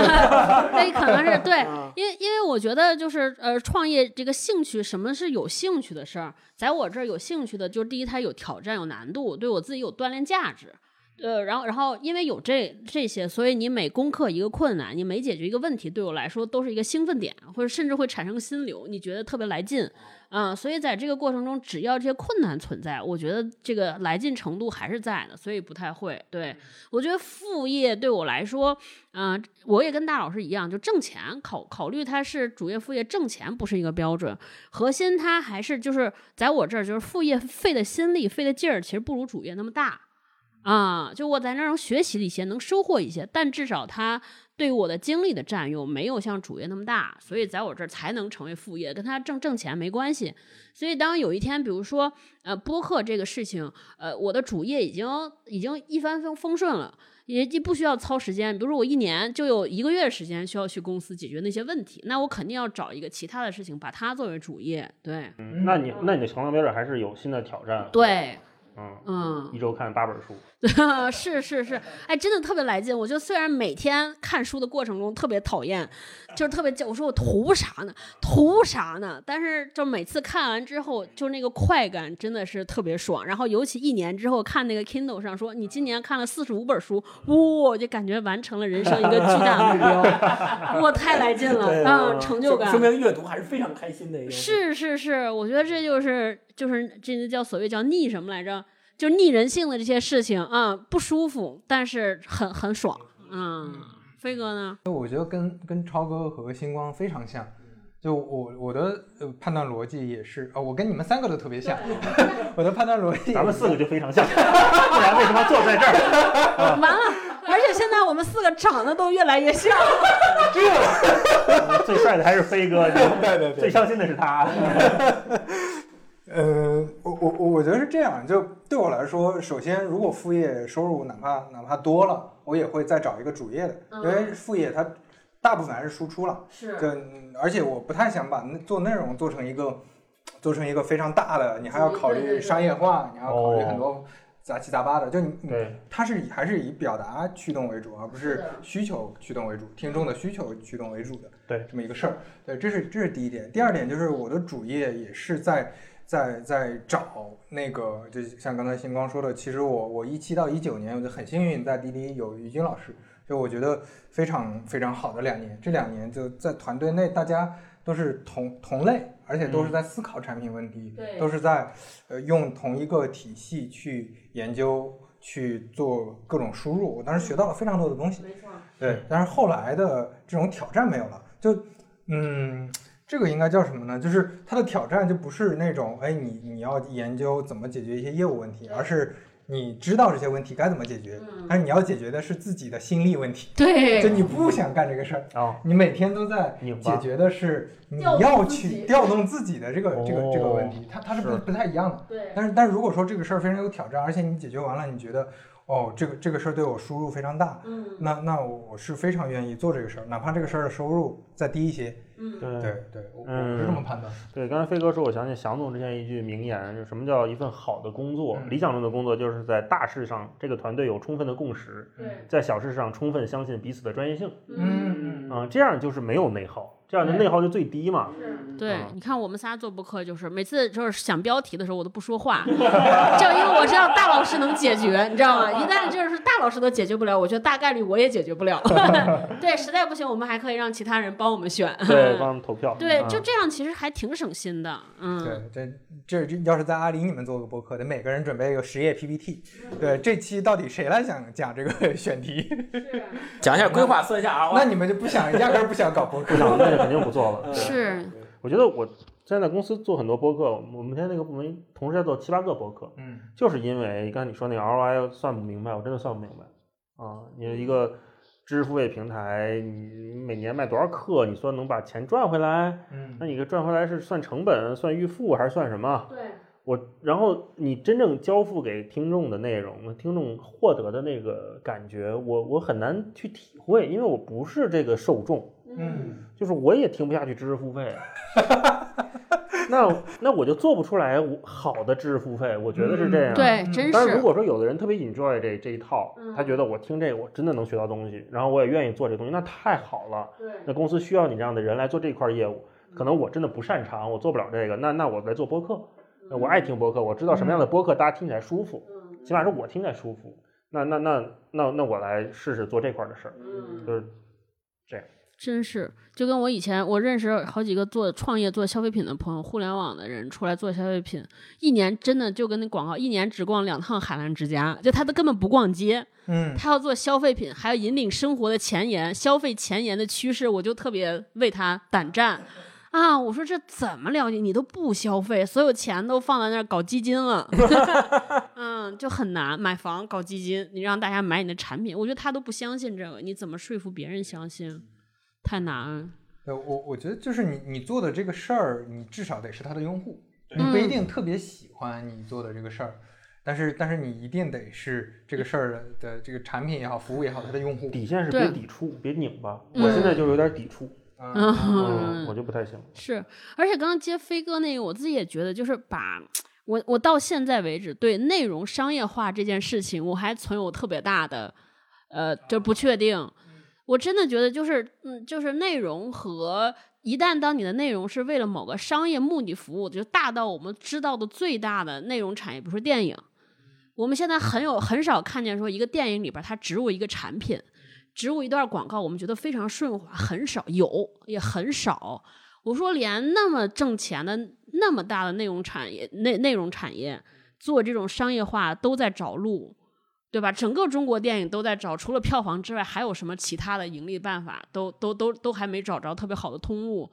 那可能是对，因为因为我觉得就是呃，创业这个兴趣，什么是有兴趣的事儿，在我这儿有兴趣的，就是第一，它有挑战，有难度，对我自己有锻炼价值。呃，然后，然后，因为有这这些，所以你每攻克一个困难，你每解决一个问题，对我来说都是一个兴奋点，或者甚至会产生心流，你觉得特别来劲，啊、所以在这个过程中，只要这些困难存在，我觉得这个来劲程度还是在的，所以不太会。对我觉得副业对我来说，嗯、我也跟大老师一样，就挣钱考考虑它是主业副业挣钱不是一个标准，核心它还是就是在我这儿就是副业费的心力费的劲儿，其实不如主业那么大。啊，就我在那儿能学习一些，能收获一些，但至少它对我的精力的占用没有像主业那么大，所以在我这儿才能成为副业，跟他挣挣钱没关系。所以当有一天，比如说呃播客这个事情，呃我的主业已经已经一帆风风顺了。也也不需要操时间，比如说我一年就有一个月时间需要去公司解决那些问题，那我肯定要找一个其他的事情，把它作为主业。对，
嗯，那你那你的衡量标准还是有新的挑战。，
对，
嗯，
嗯，
一周看八本书，
是是是，哎，真的特别来劲。我就虽然每天看书的过程中特别讨厌，就是特别焦，我说我图啥呢？图啥呢？但是就每次看完之后，就那个快感真的是特别爽。然后尤其一年之后看那个 Kindle 上说你今年看了四十五本书，哇，我就感觉完成了人生一个巨大的目标，哇，太来劲了，嗯，成就感。
说明阅读还是非常开心的一个。
是是是，我觉得这就是就是这叫所谓叫逆什么来着？就逆人性的这些事情啊、不舒服，但是很很爽。嗯，飞哥呢？
我觉得跟跟超哥和星光非常像。就我我的呃判断逻辑也是啊、我跟你们三个都特别像。我的判断逻辑，
咱们四个就非常像，不然为什么坐在这儿？
完了，而且现在我们四个长得都越来越像。
这最帅的还是飞哥，
对对对
最伤心的是他。
呃，我我我我觉得是这样，就对我来说，首先如果副业收入哪怕哪怕多了，我也会再找一个主业的，因为副业它大部分还是输出了。
是
就嗯而且我不太想把那做内容做成一个做成一个非常大的，你还要考
对对对
虑商业化，你还要考虑
哦
很多杂七杂八的。就你它是以还是以表达驱动为主，而不是需求驱动为主，听众的需求驱动为主的。
对
这么一个事儿。对，这是这是第一点。第二点就是我的主业也是在在在找那个，就像刚才星光说的，其实我我一七到一九年我就很幸运在滴滴有于军老师，就我觉得非常非常好的两年。这两年就在团队内大家都是同同类，而且都是在思考产品问题，
对
都是在呃用同一个体系去研究。去做各种输入，我当时学到了非常多的东西。
没错。
对，但是后来的这种挑战没有了，就嗯，这个应该叫什么呢？就是它的挑战就不是那种哎，你你要研究怎么解决一些业务问题，而是你知道这些问题该怎么解决，
嗯
但是你要解决的是自己的心力问题，
对
就你不想干这个事儿，
哦，
你每天都在解决的是你要去调动自己的这个这个这个问
哦
题，它它是不
是
不太一样的。
对
但是但是如果说这个事儿非常有挑战，而且你解决完了，你觉得哦，这个这个事儿对我输入非常大，
嗯
那那我是非常愿意做这个事儿，哪怕这个事儿的收入再低一些。
嗯。
对。
对对，我我
嗯。
是这么判断。
对，刚才飞哥说，我想起翔总之前一句名言，就什么叫一份好的工作？
嗯。
理想中的工作就是在大事上这个团队有充分的共识，
对，
在小事上充分相信彼此的专业性，
嗯。
啊、这样就是没有内耗，这样的内耗就最低嘛。
对
嗯，
你看我们仨做播客，就是每次就是想标题的时候，我都不说话，就因为我知道大老师能解决，你知道吗？一旦就是大老师都解决不了，我觉得大概率我也解决不了。对，实在不行，我们还可以让其他人帮我们选。
对，帮他们投票。
对，
嗯
就这样，其实还挺省心的。嗯，
对，这这这要是在阿里你们做个播客，得每个人准备一个十页 PPT。对，这期到底谁来讲讲这个选题？
讲一下规划，算一下啊。
那你们就不想，压根儿不想搞播客
肯定不做了。
是，
我觉得我现在在公司做很多播客，我们现在那个部门同时在做七八个播客，
嗯
就是因为刚才你说那个 ROI 算不明白，我真的算不明白啊！你一个知识付费平台，你每年卖多少课，你说能把钱赚回来？
嗯
那你这赚回来是算成本、算预付还是算什么？
对，
我然后你真正交付给听众的内容，听众获得的那个感觉，我我很难去体会，因为我不是这个受众，
嗯
就是我也听不下去知识付费。那那我就做不出来我好的知识付费，我觉得是这样。
对，真
但是如。果说有的人特别 enjoy 这这一套
嗯，
他觉得我听这个我真的能学到东西，然后我也愿意做这东西，那太好了。
对
那公司需要你这样的人来做这块业务，可能我真的不擅长，我做不了这个，那那我来做播客，那我爱听播客，我知道什么样的播客大家听起来舒服，
嗯
起码是我听起来舒服。那那那那那我来试试做这块的事儿，
嗯
就是
真是，就跟我以前我认识好几个做创业做消费品的朋友，互联网的人出来做消费品，一年真的就跟那广告，一年只逛两趟海澜之家，就他都根本不逛街，
嗯
他要做消费品，还要引领生活的前沿，消费前沿的趋势，我就特别为他胆战。啊！我说这怎么了解？你都不消费，所有钱都放在那儿搞基金了，嗯，就很难买房搞基金，你让大家买你的产品，我觉得他都不相信这个，你怎么说服别人相信？太难。
呃，我我觉得就是你你做的这个事儿，你至少得是他的用户，你
嗯
不一定特别喜欢你做的这个事儿，但是但是你一定得是这个事儿的的这个产品也好，服务也好，它的用户。
底线是别抵触，别拧巴。
嗯
我现在就有点抵触，
嗯
嗯，我就不太行。
是，而且刚刚接飞哥那个，我自己也觉得，就是把我我到现在为止对内容商业化这件事情，我还存有特别大的呃，就不确定。我真的觉得就是嗯，就是内容和一旦当你的内容是为了某个商业目的服务，就大到我们知道的最大的内容产业，比如说电影，我们现在很有很少看见说一个电影里边它植入一个产品。植入一段广告，我们觉得非常顺滑，很少有，也很少。我说，连那么挣钱的、那么大的内容产业、内内容产业做这种商业化都在找路，对吧？整个中国电影都在找，除了票房之外，还有什么其他的盈利办法？都都都都还没找着特别好的通路。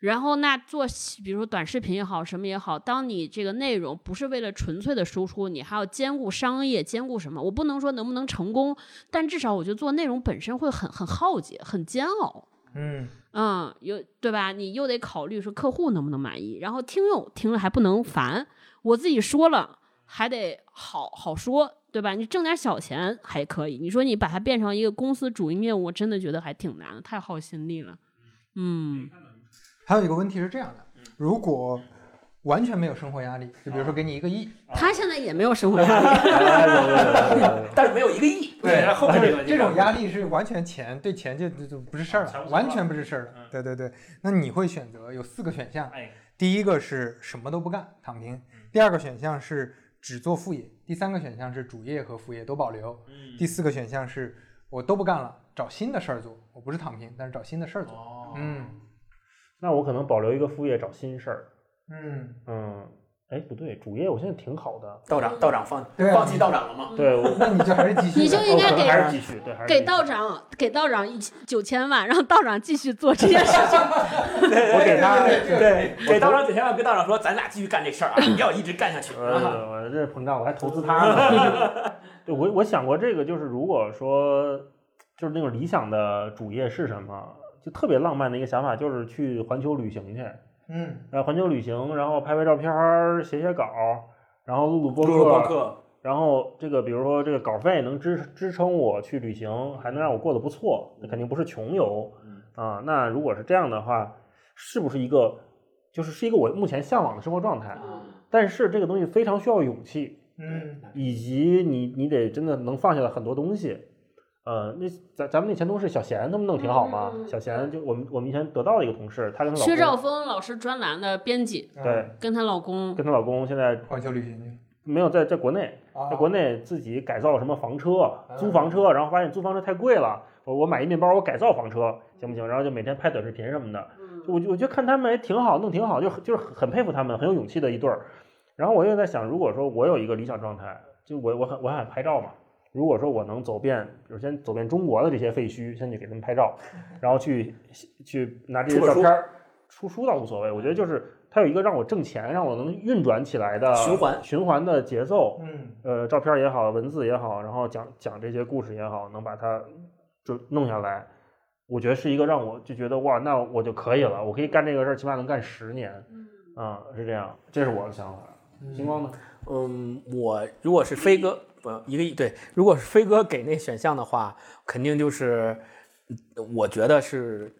然后那做比如说短视频也好，什么也好，当你这个内容不是为了纯粹的输出，你还要兼顾商业，兼顾什么？我不能说能不能成功，但至少我觉得做内容本身会很很耗竭，很煎熬。
嗯
嗯，有对吧？你又得考虑说客户能不能满意，然后听友听了还不能烦，我自己说了还得好好说，对吧？你挣点小钱还可以，你说你把它变成一个公司主营业务，我真的觉得还挺难的，太耗心力了。嗯，
还有一个问题是这样的，如果完全没有生活压力，就比如说给你一个亿，
他现在也没有生活 压力。
但是没有一个亿。然后后面这个
这种压力是完全钱对钱就就就不是事儿了，完全不是事儿了。对对对，那你会选择有四个选项，
哎，
第一个是什么都不干躺平，第二个选项是只做副业，第三个选项是主业和副业都保留，
嗯
第四个选项是我都不干了，找新的事儿做。我不是躺平，但是找新的事儿做。
哦
嗯
那我可能保留一个副业找新事儿。
嗯，
嗯，哎，不对，主业我现在挺好的。
道长，道长放
对啊
放弃道长了吗？
对，我
那你就还是继续。
你就应该给
还是继续，对，还是
给道长给道长一九千万，让道长继续做这件事情。
我给他
对，给道长九千万，跟道长说，咱俩继续干这事儿啊，你要一直干下去。
呃，我这膨胀，我还投资他呢。对我，我想过这个，就是如果说就是那种理想的主业是什么，就特别浪漫的一个想法，就是去环球旅行去，
嗯
呃，环球旅行，然后拍拍照片儿，写写稿，然后录录播
录录播
客，
客，
然后这个比如说这个稿费能支支撑我去旅行，还能让我过得不错，那肯定不是穷游啊。那如果是这样的话，是不是一个就是是一个我目前向往的生活状态？但是这个东西非常需要勇气，
嗯
以及你你得真的能放下来很多东西。呃，那咱咱们那前同事小贤他们弄挺好嘛。小贤就我们我们以前得到的一个同事，他跟她老
薛兆丰老师专栏的编辑，
对，
跟她老公
跟她老公现在
环球旅行去
没有在在国内，
啊
在国内自己改造什么房车，租房车，然后发现租房车太贵了，我我买一面包，我改造房车行不行？然后就每天拍短视频什么的，就我就我觉得看他们也挺好，弄挺好，就很就是很佩服他们，很有勇气的一对儿。然后我又在想，如果说我有一个理想状态，就我我很我很爱拍照嘛。如果说我能走遍，比如先走遍中国的这些废墟，先去给他们拍照，然后去去拿这些照片儿出书倒无所谓，我觉得就是它有一个让我挣钱，让我能运转起来的
循环。
循环的节奏，
嗯。
呃，照片也好，文字也好，然后讲讲这些故事也好，能把它就弄下来，我觉得是一个让我就觉得哇，那我就可以了，我可以干这个事儿，起码能干十年，啊、是这样，这是我的想法。星光呢？
嗯，我如果是飞哥，不一个亿对，如果是飞哥给那选项的话，肯定就是，嗯我觉得是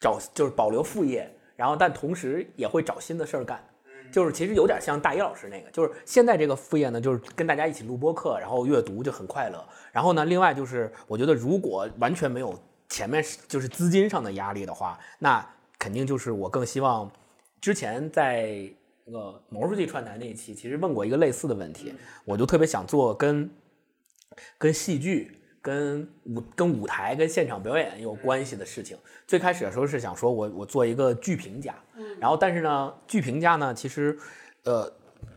找就是保留副业，然后但同时也会找新的事儿干。就是其实有点像大一老师那个，就是现在这个副业呢，就是跟大家一起录播课，然后阅读就很快乐。然后呢，另外就是我觉得如果完全没有前面就是资金上的压力的话，那肯定就是我更希望之前在那个毛书记串台那一期，其实问过一个类似的问题，我就特别想做跟跟戏剧、跟舞、跟舞台、跟现场表演有关系的事情。最开始的时候是想说我我做一个剧评家，然后但是呢，剧评家呢，其实呃，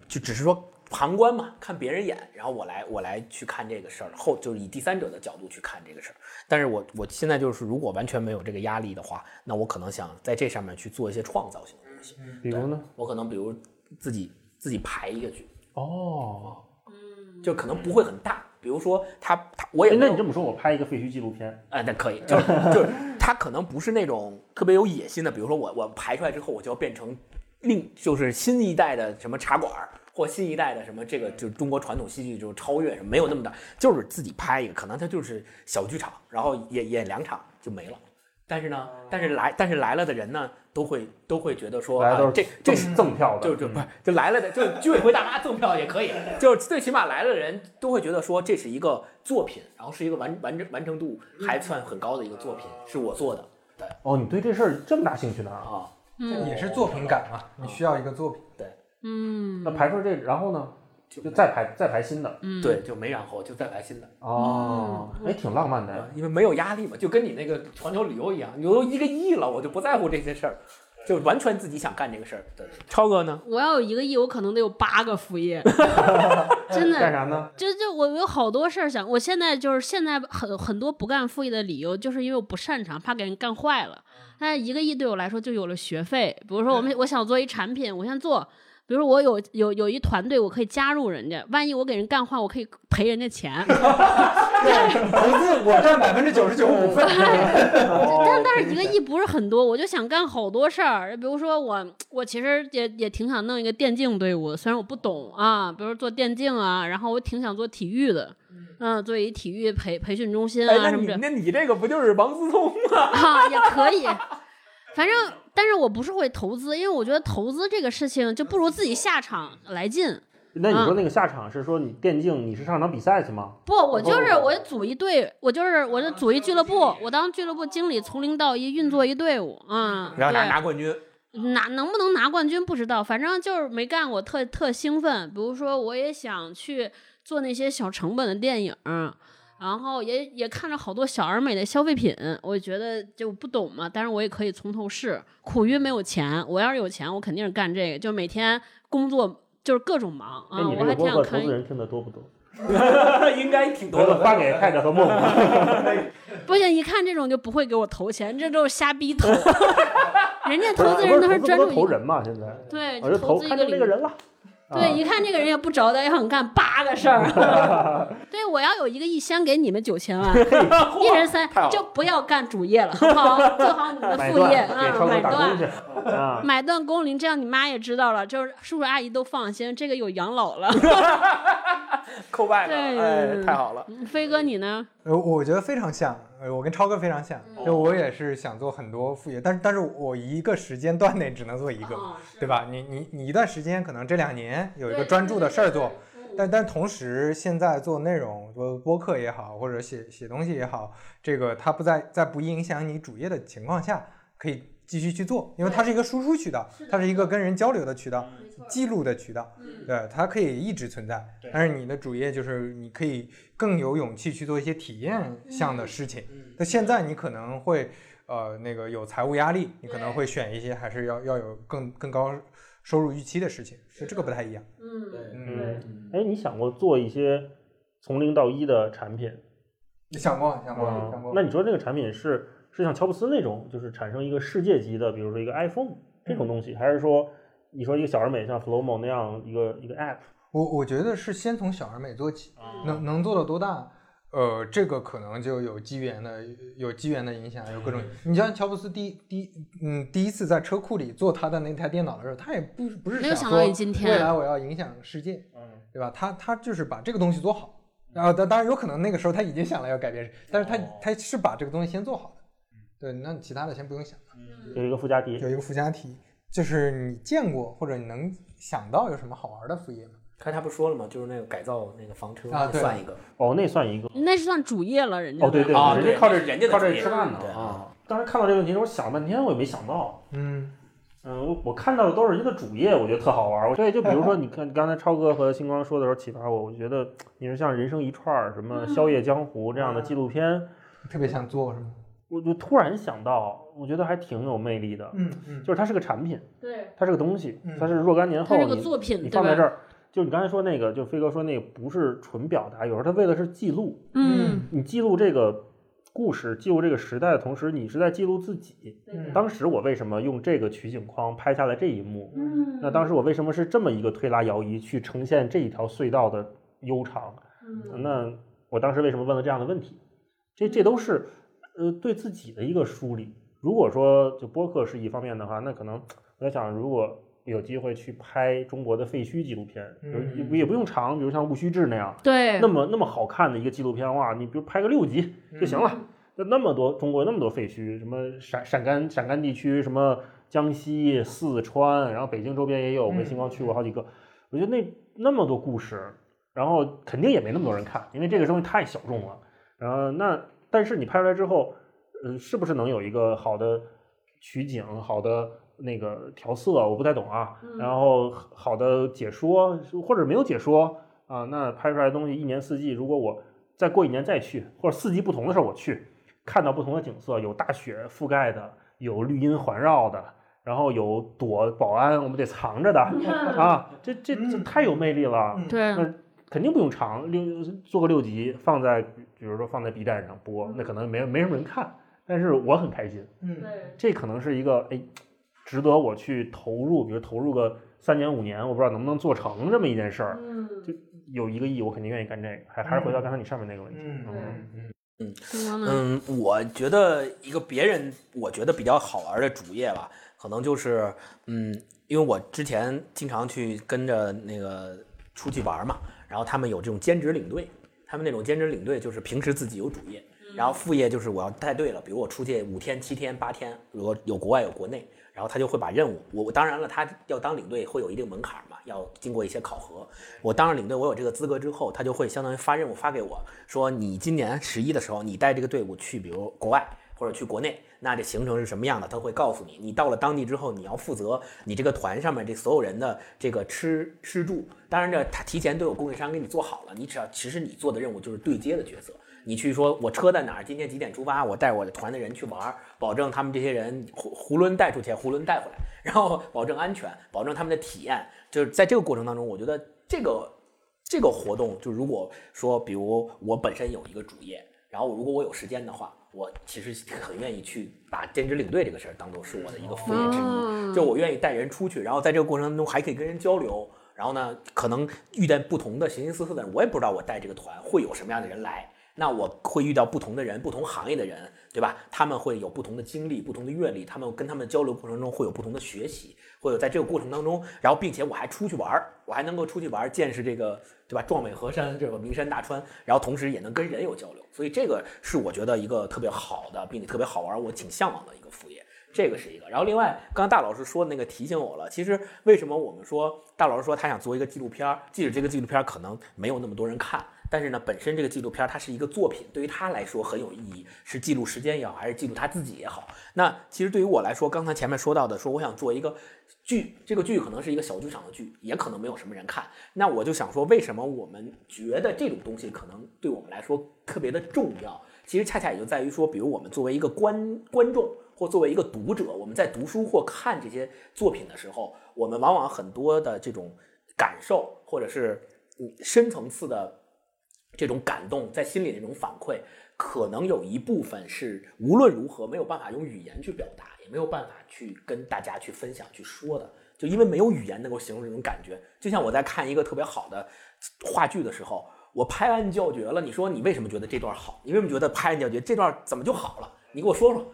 就只是说旁观嘛，看别人演，然后我来我来去看这个事儿，后就是以第三者的角度去看这个事儿。但是我我现在就是如果完全没有这个压力的话，那我可能想在这上面去做一些创造性西。
比如呢？
我可能比如自己自己排一个剧，
哦，
就可能不会很大。比如说他他我也
那你这么说，我拍一个废墟纪录片，
哎，那可以，就是就是他可能不是那种特别有野心的，比如说我我排出来之后，我就要变成另就是新一代的什么茶馆儿，或新一代的什么这个就是中国传统戏剧这种超越什么，没有那么大，就是自己拍一个，可能他就是小剧场，然后演演两场就没了。但是呢，但是来但是来了的人呢，都会都会觉得说，
大家都
啊、这
是
这
赠赠票的，
就就不是就来了的，就居委会大妈赠票也可以，就是最起码来了的人都会觉得说这是一个作品，然后是一个完完整完成度还算很高的一个作品，是我做的，对。
哦，你对这事儿这么大兴趣呢？
啊，
这也是作品感嘛，你需要一个作品。对。
嗯。
那排除这，然后呢，就再排再排新的。
嗯，
对，就没然后就再排新的，
哦，哎，挺浪漫的。
因为没有压力嘛，就跟你那个环球旅游一样，你都一个亿了，我就不在乎这些事儿，就完全自己想干这个事儿。对，超哥呢？
我要有一个亿，我可能得有八个副业，真的。
干啥呢？
就就我有好多事儿想，我现在就是现在很很多不干副业的理由，就是因为我不擅长，怕给人干坏了。但是一个亿对我来说就有了学费，比如说我们我想做一产品，我先做。比如说我有有有一团队，我可以加入人家，万一我给人干坏，我可以赔人家钱。
投资我占百分之九十九股份。
但但是一个亿不是很多，我就想干好多事儿。比如说我我其实也也挺想弄一个电竞队伍的，虽然我不懂啊，比如做电竞啊，然后我挺想做体育的，嗯，做一体育培培训中心啊什么的
你那你这个不就是王思聪吗？
啊，也可以。反正，但是我不是会投资，因为我觉得投资这个事情就不如自己下场来劲。
那你说那个下场是说你电竞你是上场比赛去吗？
不，我就是我组一队，我就是我就组一俱乐部，我当俱乐部经理，从零到一运作一队伍，嗯，
然后拿拿冠军，
拿能不能拿冠军不知道，反正就是没干过，特特兴奋。比如说，我也想去做那些小成本的电影，然后也也看着好多小而美的消费品，我觉得就不懂嘛，但是我也可以从头试。苦于没有钱，我要是有钱，我肯定是干这个，就每天工作就是各种忙啊。我还挺想看
投资人听得多不多？
应该挺多的。
发给泰哥和梦梦。
不行，一看这种就不会给我投钱，这都是瞎逼投。人家投资人都
是
专注于
投人嘛？现在
对，
我就投看
投资一个领域。
中这个人了。
对，一看这个人也不着的，也想干八个事儿。对，我要有一个亿，先给你们九千万，一人三就不要干主业了，好不好？做好你的副业啊，买断。
啊！
买断工龄，这样你妈也知道了，就是叔叔阿姨都放心，这个有养老了。
扣外了，
对
哎，太好了。
飞哥你呢？
呃，我觉得非常像，呃，我跟超哥非常像，就我也是想做很多副业，但是但是我一个时间段内只能做一个，对吧？你你你一段时间可能这两年有一个专注的事儿做，但但同时现在做内容，做播客也好，或者写写东西也好，这个它不在在不影响你主业的情况下，可以继续去做，因为它是一个输出渠道，它是一个跟人交流的渠道，记录的渠道，对，它可以一直存在。但是你的主业就是你可以更有勇气去做一些体验项的事情。那现在你可能会呃那个有财务压力，你可能会选一些还是要要有更更高收入预期的事情，所以这个不太一样。
嗯，对
嗯，
哎，你想过做一些从零到一的产品
你想过想过想过？
那你说这个产品是是像乔布斯那种，就是产生一个世界级的，比如说一个 iPhone 这
嗯
种东西，还是说你说一个小而美像 Flowmo 那样一个一个 App？
我我觉得是先从小而美做起，
啊
能能做到多大？呃，这个可能就有机缘的，有机缘的影响，有各种。你像乔布斯第一第一嗯第一次在车库里做他的那台电脑的时候，他也不是不是
没有想
说
你今天
未来我要影响世界，
嗯，
对吧？他他就是把这个东西做好，然后当当然有可能那个时候他已经想了要改变，但是他
哦
他是把这个东西先做好的。对，那其他的先不用想了。
有一个附加题，
有一个附加题，就是你见过或者你能想到有什么好玩的副业吗？
刚才他不说了吗？就是那个改造那个房车，
啊对
算一个。
哦，那算一个。
那是算主业了，人家
哦，对对，
啊对
人家靠这
人家的
靠这吃饭呢
对
啊。当时看到这个问题的时候，我想了半天，我也没想到。
嗯，
嗯，我我看到的都是人家的主业，我觉得特好玩儿。对，就比如说，你看刚才超哥和星光说的时候启发我，我觉得你说像《人生一串儿》什么《宵夜江湖》这样的纪录片，
特别想做是吗？
我就突然想到，我觉得还挺有魅力的。
嗯嗯
就是它是个产品，
对，
它是个东西
嗯，
它是若干年后
它是个
你
作品，
你放在这儿，就你刚才说那个，就飞哥说那个不是纯表达，有时候他为的是记录，
嗯，
你记录这个故事，记录这个时代的同时，你是在记录自己。
嗯
当时我为什么用这个取景框拍下了这一幕？
嗯
那当时我为什么是这么一个推拉摇移去呈现这一条隧道的悠长？
嗯
那我当时为什么问了这样的问题？这这都是呃对自己的一个梳理。如果说就播客是一方面的话，那可能我在想，如果有机会去拍中国的废墟纪录片，嗯也不也不用长，比如像《戊戌志》那样，
对
那，么那么好看的一个纪录片，哇，你比如拍个六集就行了。那那么多中国那么多废墟，什么陕陕甘陕甘地区，什么江西、四川，然后北京周边也有，我跟星光去过好几个。我觉得那那么多故事，然后肯定也没那么多人看，因为这个东西太小众了。然后那但是你拍出来之后，呃，是不是能有一个好的取景、好的那个调色？我不太懂啊。然后好的解说，或者没有解说啊，那拍出来的东西一年四季，如果我再过一年再去，或者四季不同的时候我去，看到不同的景色，有大雪覆盖的，有绿荫环绕的，然后有躲保安我们得藏着的啊，这这这太有魅力了。
对，
那肯定不用长，六做个六集放在，比如说放在 B 站上播，那可能没没什么人看，但是我很开心，
嗯
这可能是一个哎，值得我去投入，比如投入个三年五年，我不知道能不能做成这么一件事儿，
嗯，
有一个亿，我肯定愿意干这个，还还是回到刚才你上面那个问题，
嗯
嗯
星光呢？
嗯，我觉得一个别人我觉得比较好玩的主业吧，可能就是嗯，因为我之前经常去跟着那个出去玩嘛，然后他们有这种兼职领队，他们那种兼职领队就是平时自己有主业，然后副业就是我要带队了，比如我出去五天、七天、八天，如果有国外有国内，然后他就会把任务，我我当然了，他要当领队会有一定门槛嘛，要经过一些考核。我当上领队，我有这个资格之后，他就会相当于发任务发给我，说你今年十一的时候，你带这个队伍去，比如国外或者去国内，那这行程是什么样的，他会告诉你。你到了当地之后，你要负责你这个团上面这所有人的这个吃吃住，当然这他提前都有供应商给你做好了，你只要其实你做的任务就是对接的角色。你去说，我车在哪儿？今天几点出发？我带我的团的人去玩儿，保证他们这些人囫囫囵带出去，囫囵带回来，然后保证安全，保证他们的体验。就是在这个过程当中，我觉得这个这个活动，就如果说，比如我本身有一个主业，然后如果我有时间的话，我其实很愿意去把兼职领队这个事儿当做是我的一个副业之一。
哦
就我愿意带人出去，然后在这个过程当中还可以跟人交流，然后呢，可能遇见不同的形形色色的人，我也不知道我带这个团会有什么样的人来。那我会遇到不同的人，不同行业的人，对吧？他们会有不同的经历、不同的阅历，他们跟他们交流过程中会有不同的学习，会有在这个过程当中，然后并且我还出去玩儿，我还能够出去玩儿，见识这个，对吧？壮美河山，这个名山大川，然后同时也能跟人有交流，所以这个是我觉得一个特别好的，并且特别好玩，我挺向往的一个副业。这个是一个，然后另外，刚刚大老师说的那个提醒我了。其实为什么我们说大老师说他想做一个纪录片儿，即使这个纪录片儿可能没有那么多人看，但是呢，本身这个纪录片儿它是一个作品，对于他来说很有意义，是记录时间也好，还是记录他自己也好。那其实对于我来说，刚才前面说到的，说我想做一个剧，这个剧可能是一个小剧场的剧，也可能没有什么人看。那我就想说，为什么我们觉得这种东西可能对我们来说特别的重要？其实恰恰也就在于说，比如我们作为一个观观众。或作为一个读者，我们在读书或看这些作品的时候，我们往往很多的这种感受，或者是嗯深层次的这种感动，在心里那种反馈，可能有一部分是无论如何没有办法用语言去表达，也没有办法去跟大家去分享、去说的，就因为没有语言能够形容这种感觉。就像我在看一个特别好的话剧的时候，我拍案叫绝了。你说你为什么觉得这段好？你为什么觉得拍案叫绝？这段怎么就好了？你给我说说。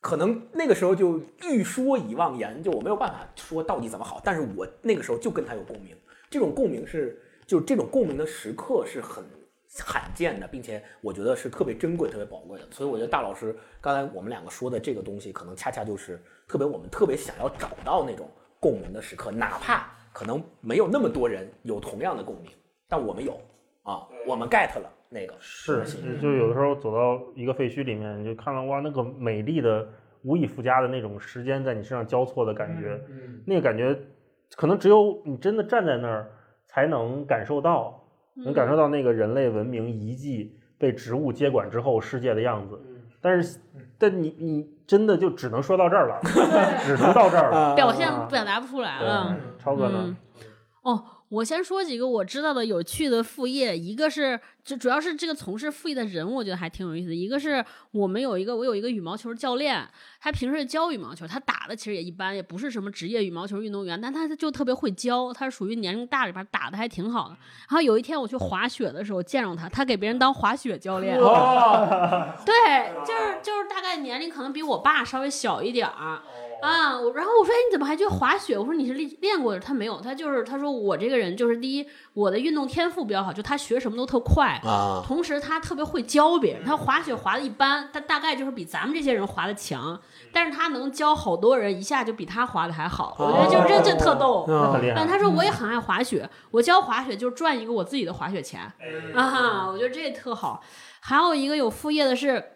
可能那个时候就欲说已忘言，就我没有办法说到底怎么好，但是我那个时候就跟他有共鸣，这种共鸣是，就这种共鸣的时刻是很罕见的，并且我觉得是特别珍贵、特别宝贵的。所以我觉得大老师刚才我们两个说的这个东西，可能恰恰就是特别我们特别想要找到那种共鸣的时刻，哪怕可能没有那么多人有同样的共鸣，但我们有啊，我们 get 了。那个
是，就有的时候走到一个废墟里面，就看到哇，那个美丽的、无以复加的那种时间在你身上交错的感觉，那个感觉可能只有你真的站在那儿才能感受到，能感受到那个人类文明遗迹被植物接管之后世界的样子。但是，但你你真的就只能说到这儿了，只能到这儿了，
表现表达不出来了。
超哥呢？
哦。我先说几个我知道的有趣的副业，一个是就主要是这个从事副业的人，我觉得还挺有意思的。一个是我们有一个我有一个羽毛球教练，他平时教羽毛球，他打的其实也一般，也不是什么职业羽毛球运动员，但他就特别会教，他是属于年龄大里边打的还挺好的。然后有一天我去滑雪的时候见着他，他给别人当滑雪教练，对，就是就是大概年龄可能比我爸稍微小一点儿。啊，我然后我说，哎，你怎么还去滑雪？我说你是练练过的，他没有，他就是他说我这个人就是第一，我的运动天赋比较好，就他学什么都特快啊，同时他特别会教别人。他滑雪滑的一般，他大概就是比咱们这些人滑的强，但是他能教好多人一下就比他滑的还好。我觉得就这这特逗，但他说我也很爱滑雪，我教滑雪就是赚一个我自己的滑雪钱啊，我觉得这特好。还有一个有副业的是，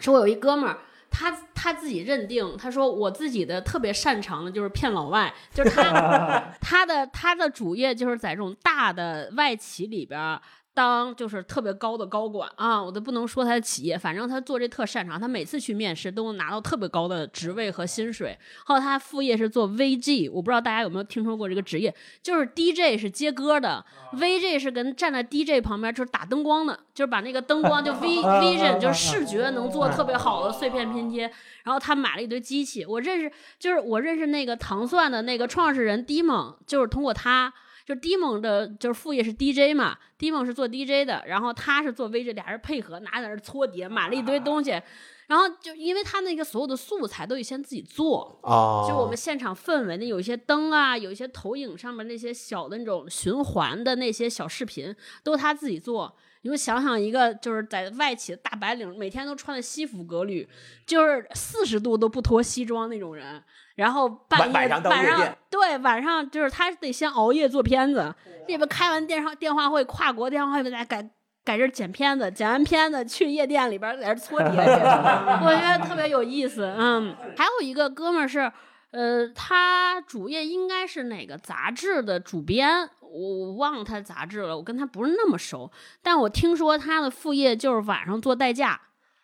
是我有一哥们儿。他他自己认定，他说我自己的特别擅长的就是骗老外，就是他 他的他的主业就是在这种大的外企里边。当就是特别高的高管啊，我都不能说他的企业，反正他做这特擅长，他每次去面试都能拿到特别高的职位和薪水。还有他副业是做 VG，我不知道大家有没有听说过这个职业，就是 DJ 是接歌的，VG 是跟站在 DJ 旁边就是打灯光的，就是把那个灯光就 V Vision 就是视觉能做特别好的碎片拼接。然后他买了一堆机器，我认识就是我认识那个糖蒜的那个创始人 Dimon，就是通过他。就 Dimon 的，就是副业是 DJ 嘛，Dimon 是做 DJ 的，然后他是做 VJ，俩人配合，拿在那搓碟，买了一堆东西，然后就因为他那个所有的素材都得先自己做啊，就我们现场氛围那有一些灯啊，有一些投影上面那些小的那种循环的那些小视频，都他自己做。你们想想，一个就是在外企的大白领，每天都穿的西服革履，就是四十度都不脱西装那种人。然后半夜晚上对晚上就是他得先熬夜做片子，这边开完电话电话会跨国电话会给大家改改这剪片子，剪完片子去夜店里边在这搓碟去，我觉得特别有意思。嗯，还有一个哥们儿是，呃，他主业应该是哪个杂志的主编，我我忘了他杂志了，我跟他不是那么熟，但我听说他的副业就是晚上做代驾。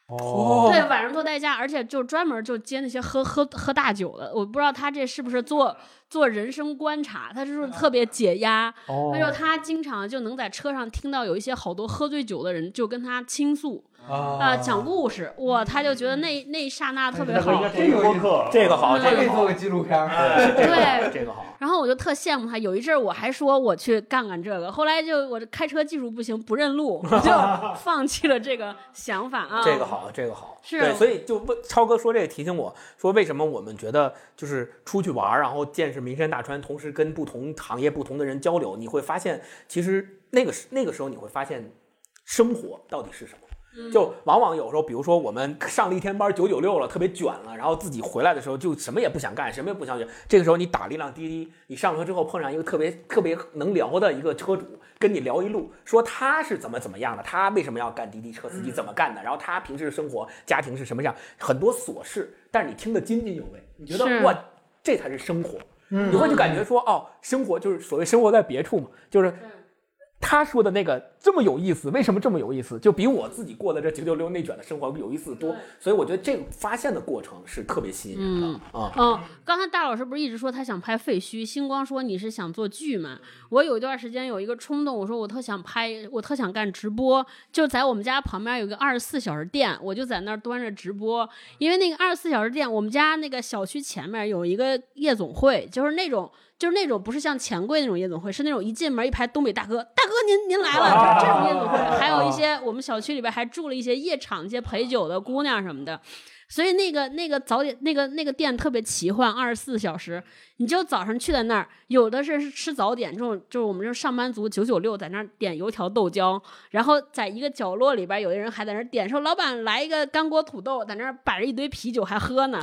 哦，
对，晚上做代驾，而且就专门就接那些喝喝喝大酒的。我不知道他这是不是做做人生观察，他就是特别解压。
哦
他说他经常就能在车上听到有一些好多喝醉酒的人就跟他倾诉啊、
啊
讲故事，哇，他就觉得那那一刹那特别好
这个播客，
这个好，
嗯
这个好
可以做，个纪录片儿。
这个好
对
这个好。
然后我就特羡慕他，有一阵儿我还说我去干干这个，后来就我这开车技术不行，不认路，我就 放弃了这个想法啊。
这个好，这个好，
是
对，所以就问超哥说这个提醒我说，为什么我们觉得就是出去玩儿，然后见识名山大川，同时跟不同行业、不同的人交流，你会发现，其实那个时那个时候你会发现，生活到底是什么。就往往有时候，比如说我们上了一天班，九九六了，特别卷了，然后自己回来的时候就什么也不想干，什么也不想学。这个时候你打了一辆滴滴，你上车之后碰上一个特别特别能聊的一个车主，跟你聊一路，说他是怎么怎么样的，他为什么要干滴滴车司机，怎么干的，然后他平时生活家庭是什么样，很多琐事，但是你听得津津有味，你觉得哇，这才是生活。你会就感觉说，哦，生活就是所谓生活在别处嘛，就是他说的那个这么有意思，为什么这么有意思？就比我自己过的这九九六内卷的生活有意思得多。所以我觉得这个发现的过程是特别吸引人的啊。
嗯，刚才大老师不是一直说他想拍废墟？星光说你是想做剧嘛？我有一段时间有一个冲动，我说我特想拍，我特想干直播，就在我们家旁边有个二十四小时店，我就在那儿端着直播。因为那个二十四小时店，我们家那个小区前面有一个夜总会，就是那种。就是那种不是像钱柜那种夜总会，是那种一进门一排东北大哥，大哥您您来了，就这种夜总会，还有一些我们小区里边还住了一些夜场、一些陪酒的姑娘什么的，所以那个那个早点那个那个店特别奇幻，二十四小时，你就早上去在那儿，有的是是吃早点，这种就是我们这上班族九九六在那儿点油条豆浆，然后在一个角落里边，有的人还在那儿点说老板来一个干锅土豆，在那儿摆着一堆啤酒还喝呢，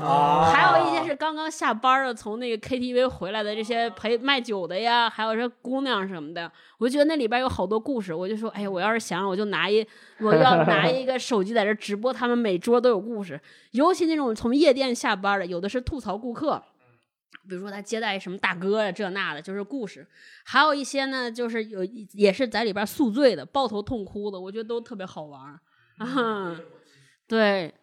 还有一些是刚刚下班的从那个 KTV 回来的这些陪卖酒的呀，还有这姑娘什么的，我就觉得那里边有好多故事，我就说，哎呀，我要是想，我就拿一我要 拿一个手机在这直播，他们每桌都有故事，尤其那种从夜店下班的，有的是吐槽顾客。比如说他接待什么大哥呀，这那的，就是故事；还有一些呢，就是有也是在里边宿醉的、抱头痛哭的，我觉得都特别好玩。对，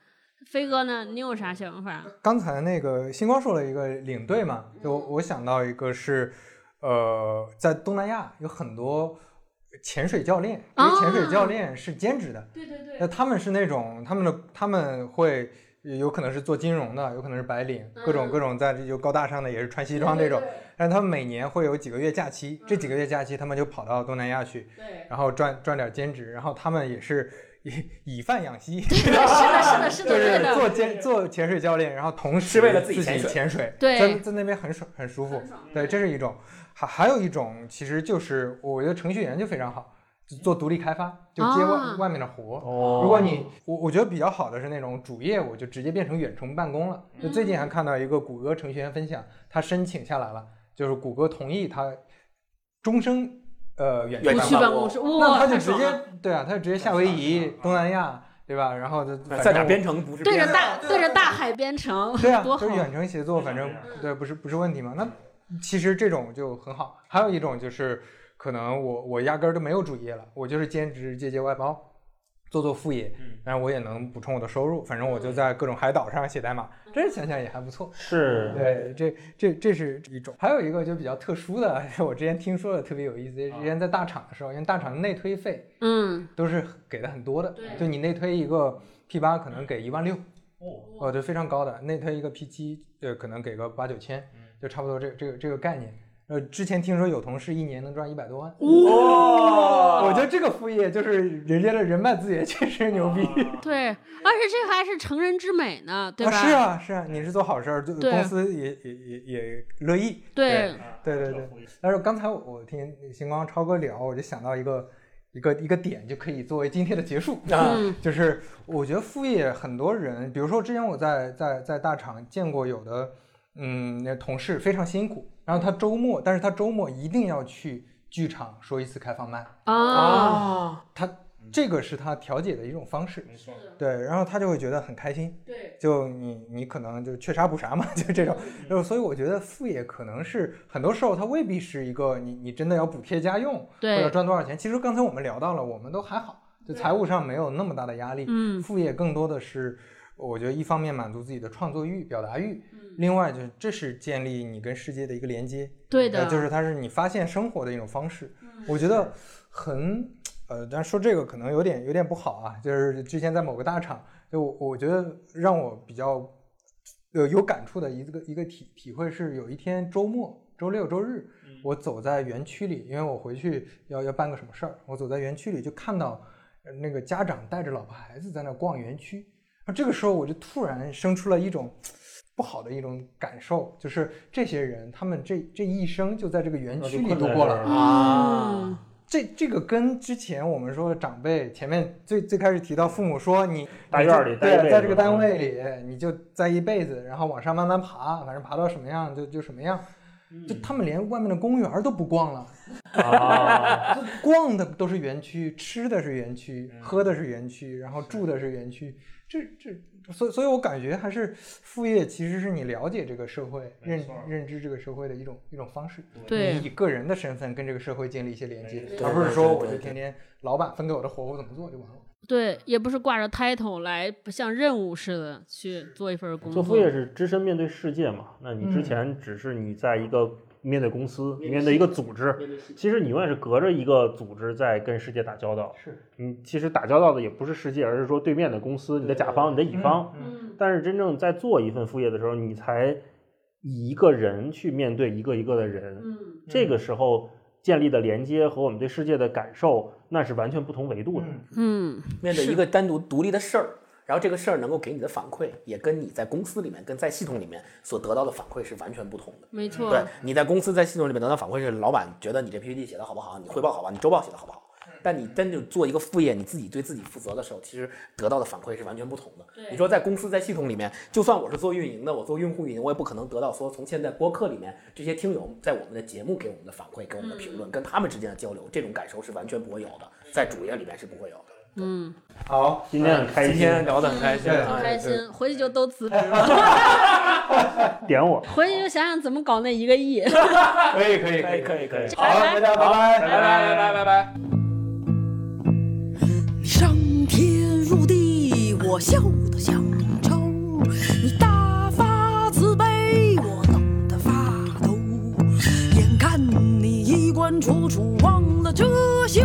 飞哥呢，你有啥想法？
刚才那个星光说了一个领队嘛，就我我想到一个是，呃，在东南亚有很多潜水教练，因为潜水教练是兼职的，
对对对
那他们是那种他们的他们会有可能是做金融的，有可能是白领，各种各种在这就高大上的也是穿西装这种，但是他们每年会有几个月假期，这几个月假期他们就跑到东南亚去，
对，
然后赚赚点兼职，然后他们也是以以饭养息，
是的，是的，是的，
就是，做兼做潜水教练，然后同时
为了自
自
己潜水，
对
在在那边很爽很舒服，对，这是一种，还还有一种其实就是我觉得程序员就非常好，就做独立开发，就接外、
啊
外面的活。
哦，
如果你我我觉得比较好的是那种主业务就直接变成远程办公了。就最近还看到一个谷歌程序员分享，他申请下来了，就是谷歌同意他终生呃远程办公
办公室，
那，他就直接对啊，他就直接夏威夷、东南亚，对吧？然后就
在哪儿编程不是
对着大对着大海编程，
对啊，就是远程协作，反正对不是不是问题嘛。那其实这种就很好。还有一种就是可能我我压根儿都没有主业了，我就是兼职接接外包，做做副业，然后我也能补充我的收入。反正我就在各种海岛上写代码，这想想也还不错。
是
对，这这这是一种，还有一个就比较特殊的，我之前听说的特别有意思。之前在大厂的时候，因为大厂内推费
嗯，
都是给的很多的，
对
就你内推一个 P 八可能给一万六，哦，对，非常高的。内推一个 P 七，呃，可能给个八九千，就差不多这这个这个概念。呃，之前听说有同事一年能赚一百多万，
哇
我觉得这个副业就是人家的人脉资源确实牛逼。
对，而且这还是成人之美呢，对吧？
啊，是啊，是啊，你是做好事儿，公司也也也也乐意。
对，
对对对。但是刚才我我听星光超哥聊，我就想到一个一个一个点，就可以作为今天的结束。
啊
嗯
就是我觉得副业很多人，比如说之前我在在在大厂见过有的，嗯，那同事非常辛苦，然后他周末，但是他周末一定要去剧场说一次开放麦，
啊，
啊，
他这个是他调解的一种方式，
没错，
对，然后他就会觉得很开心，
对，
就你你可能就缺啥补啥嘛，就这种，就所以我觉得副业可能是很多时候它未必是一个你你真的要补贴家用或者，赚多少钱，其实刚才我们聊到了，我们都还好，就财务上没有那么大的压力，
嗯，
副业更多的是，我觉得一方面满足自己的创作欲、表达欲，另外就是这是建立你跟世界的一个连接。
对的，
就是它是你发现生活的一种方式。我觉得很呃……但说这个可能有点有点不好啊。就是之前在某个大厂，就我我觉得让我比较呃……有感触的一个一个体体会，是有一天周末，周六周日，我走在园区里，因为我回去要要办个什么事儿。我走在园区里就看到那个家长带着老婆孩子在那逛园区。这个时候，我就突然生出了一种不好的一种感受，就是这些人他们这这一生就在这个园区里度过了
啊。
这这个跟之前我们说长辈前面最最开始提到父母说你
大院里
对，在这个单位里你就在一辈子，然后往上慢慢爬，反正爬到什么样就就什么样。就他们连外面的公园都不逛了，逛的都是园区，吃的是园区，喝的是园区，然后住的是园区。这这所以所以我感觉还是副业其实是你了解这个社会认认知这个社会的一种一种方式你以个人的身份跟这个社会建立一些连接而不是说我就天天老板分给我的活我怎么做就完了。
对也不是挂着 title 来不像任务似的去做一份工作
副业是只身面对世界嘛那你之前只是你在一个面对公司，面对一个组织，其实你永远是隔着一个组织在跟世界打交道。
是，
你其实打交道的也不是世界，而是说对面的公司、你的甲方、你的乙方。
嗯。
但是真正在做一份副业的时候，你才以一个人去面对一个一个的人。
嗯。
这个时候建立的连接和我们对世界的感受，那是完全不同维度的。
嗯，
面对一个单独独立的事儿。然后这个事儿能够给你的反馈也跟你在公司里面跟在系统里面所得到的反馈是完全不同的。
没错
对你在公司在系统里面得到反馈是老板觉得你这 ppt 写的好不好你汇报好吧你周报写的好不好但你真就做一个副业你自己对自己负责的时候其实得到的反馈是完全不同的你说在公司在系统里面就算我是做运营的我做用户运营我也不可能得到说从现在播客里面这些听友在我们的节目给我们的反馈给我们的评论跟他们之间的交流这种感受是完全不会有的在主页里面是不会有的。
嗯，
好，
今天很开心，
搞得很开心，很
开心，回去就都辞职了。
点我，
回去就想想怎么搞那一个亿。
可以，可以，
可以，可以，可以。
好了，大家拜拜，
拜拜，拜拜，拜拜。
上天入地，我笑得像抽；你大发慈悲，我冷得发抖。眼看你衣冠楚楚，忘了遮羞。